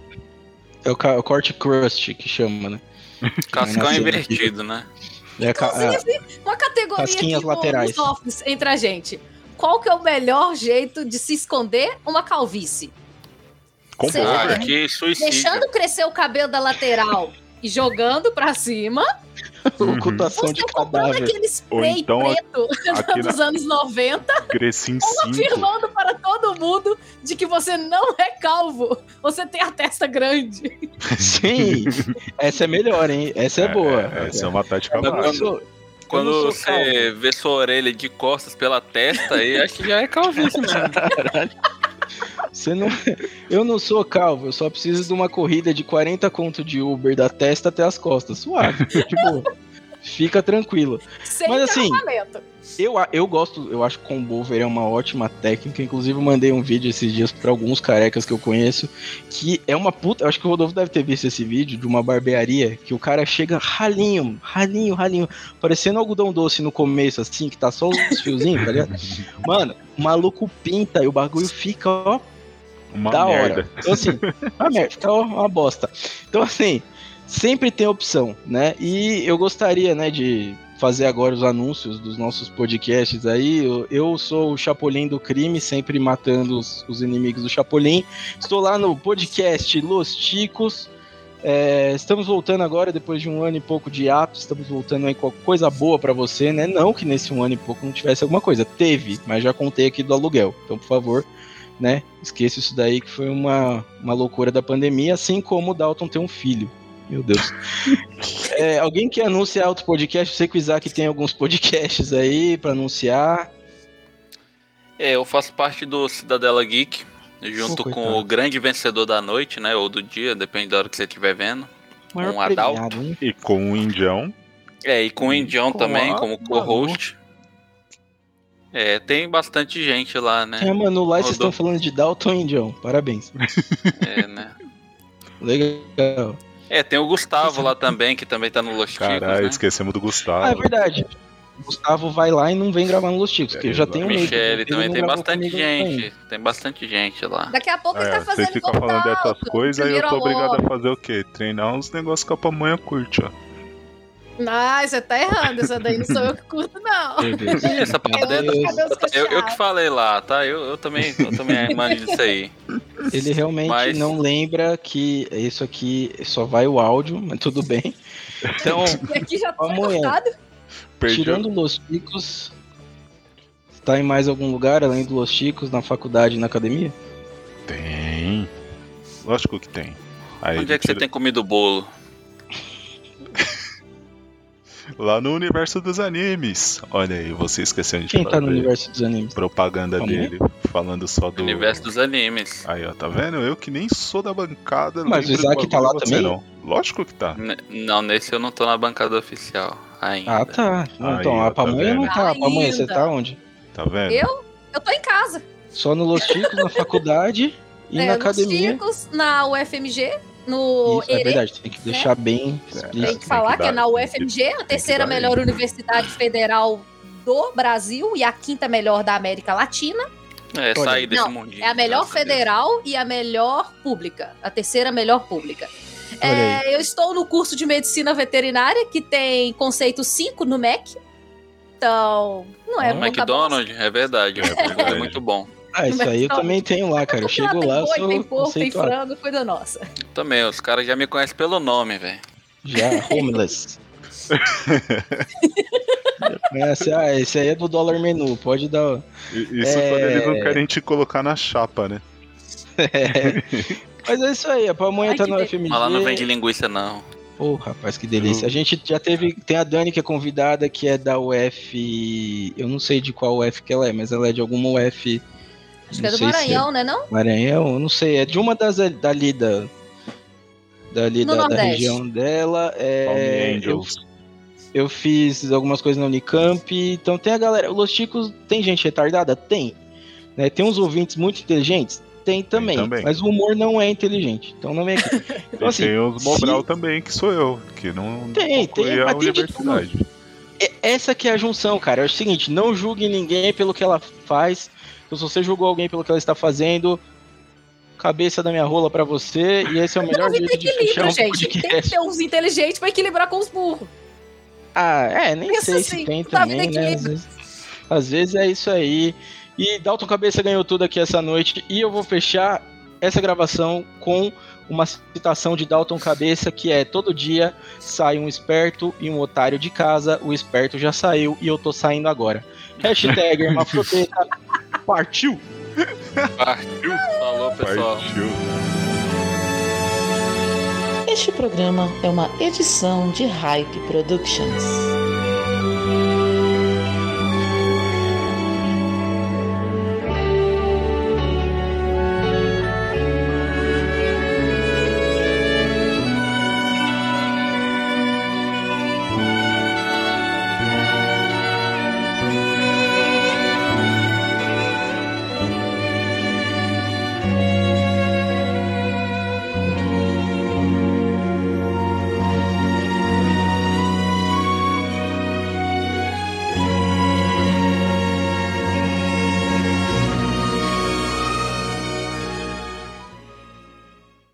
É o, ca- o corte crust que chama, né? Cascão Nasceu invertido, né? É ca- Inclusive, uma categoria Casquinhas aqui no- laterais. office entre a gente. Qual que é o melhor jeito de se esconder uma calvície? Com Seja boa, que suicídio. Deixando crescer o cabelo da lateral e jogando pra cima, ocultação de cadáver. aquele spray Ou então, preto aqui dos anos 90, Cresci em ou cinco. afirmando para todo mundo de que você não é calvo, você tem a testa grande. Sim, essa é melhor, hein? Essa é, boa. Essa é uma tática sou- Quando você vê sua orelha de costas pela testa, aí acho que já é calvície mesmo. Você não... Eu não sou calvo, eu só preciso de uma corrida de 40 conto de Uber da testa até as costas. Suave, boa. Fica tranquilo. Sem Mas assim, tratamento. Eu, eu gosto, eu acho que combover é uma ótima técnica. Inclusive, eu mandei um vídeo esses dias pra alguns carecas que eu conheço. Que é uma puta. Eu acho que o Rodolfo deve ter visto esse vídeo de uma barbearia. Que o cara chega ralinho, ralinho, ralinho. Parecendo algodão doce no começo, assim, que tá só os fiozinhos, tá ligado? Mano, o maluco pinta e o bagulho fica, ó, Uma da merda. hora. Então, assim, uma merda, fica ó, uma bosta. Então, assim, sempre tem opção, né? E eu gostaria, né, de fazer agora os anúncios dos nossos podcasts aí. Eu, eu sou o Chapolin do crime, sempre matando os, os inimigos do Chapolin. Estou lá no podcast Los Ticos. É, estamos voltando agora, depois de um ano e pouco de ato, estamos voltando aí com coisa boa pra você, né? Não que nesse um ano e pouco não tivesse alguma coisa. Teve, mas já contei aqui do aluguel. Então, por favor, né? Esqueça isso daí que foi uma, uma loucura da pandemia, assim como o Dalton ter um filho. Meu Deus. É, alguém que anuncia outro podcast? Eu sei que o Isaac tem alguns podcasts aí pra anunciar. É, eu faço parte do Cidadela Geek, junto Pô, com o grande vencedor da noite, né? Ou do dia, depende da hora que você estiver vendo. Maior Um hein? E com o Indião. É, e com o Indião Pô, também, ah, como co-host. É, tem bastante gente lá, né? É, mano, lá vocês estão falando de Dalton e Indião. Parabéns. É, né? Legal. É, tem o Gustavo lá também, que também tá no Los Ticos, Caralho, né? esquecemos do Ah, é Gustavo. verdade. O Gustavo vai lá e não vem gravar no Los Ticos, porque eu já tenho medo. Michele Ele também tem bastante gente. Tem bastante gente lá. Daqui a pouco ele É, tá você fazendo fica igual falando dessas coisas, aí eu tô obrigado a fazer o quê? Treinar uns negócios que a pamonha curte, ó. Não, você tá errando. Essa daí não sou eu que curto, não. Essa parada é Deus, cabelos eu, eu que falei lá, tá? Eu, eu também, eu também manjo disso aí. Ele realmente Mas- não lembra que isso aqui só vai o áudio, mas tudo bem. Então, E aqui já tá cortado. Tirando Los Chicos, tá em mais algum lugar além do Los Chicos, na faculdade e na academia? Tem. Lógico que tem. Aí Onde é que você tira- tem comido bolo? Lá no universo dos animes. Olha aí, você esqueceu de Quem tá no fazer universo dos animes? propaganda Pamonha? dele, falando só do. Universo dos animes. Aí, ó, tá vendo? Eu que nem sou da bancada. Mas o Isaac tá lá também? Não. Lógico que tá. N- não, nesse eu não tô na bancada oficial ainda. Ah, tá. Aí, então, ó, a tá pamonha não vendo? tá. A pamonha, você tá onde? Tá vendo? Eu? Eu tô em casa. Só no Los Chicos, na faculdade e é, na academia. Chicos, na UFMG, no Isso, é verdade, tem que deixar bem Tem explícito. que falar que que, é na tem UFMG, a terceira melhor universidade federal do Brasil e a quinta melhor da América Latina. É, sair desse Não, mundinho. É a melhor federal e a melhor pública. A terceira melhor pública. É, eu estou no curso de medicina veterinária, que tem conceito 5 no MEC. Então, não é No muita bosta. McDonald's, é verdade. É, verdade. muito bom. Ah, isso aí eu também tenho lá, cara. Eu chego tem lá, boi, sou tem porco, tem frango, coisa nossa. Também, os caras já me conhecem pelo nome, velho. Já, homeless. Esse, ah, esse aí é do dólar menu, pode dar. Isso É. quando eles não querem te colocar na chapa, né? Mas é isso aí, a pamonha Ai, tá no delícia. FMG. Mas lá não vende linguiça, não. Ô, rapaz, que delícia. A gente já teve. Tem a Dani que é convidada, que é da UF. Eu não sei de qual UF que ela é, mas ela é de alguma UF Acho que é do se Maranhão, né não? Maranhão, não sei, é de uma das dali da dali No da, da região dela. É, eu, Angels. eu fiz algumas coisas na Unicamp, então tem a galera. Los Chicos tem gente retardada? Tem. Né, tem uns ouvintes muito inteligentes? Tem também, também. Mas o humor não é inteligente, então não vem aqui. Então, assim, tem os se- Mobral também, que sou eu, que não Tem, tem, a mas tem de universidade. É- Essa que é a junção, cara. É o seguinte, não julgue ninguém pelo que ela faz. Então, se você julgou alguém pelo que ela está fazendo, cabeça da minha rola pra você. E esse é o melhor Não, jeito de fechar equilíbrio, um gente. Tem que ter uns inteligentes pra equilibrar com os burros. Ah, é, nem Pensa sei assim, se tem também, né? Às vezes, às vezes é isso aí. E Dalton Cabeça ganhou tudo aqui essa noite. E eu vou fechar essa gravação com uma citação de Dalton Cabeça, que é todo dia sai um esperto e um otário de casa, o esperto já saiu e eu tô saindo agora. Hashtag Hermafrodeta, partiu! Partiu. Falou, pessoal. Partiu. Este programa é uma edição de Hype Productions.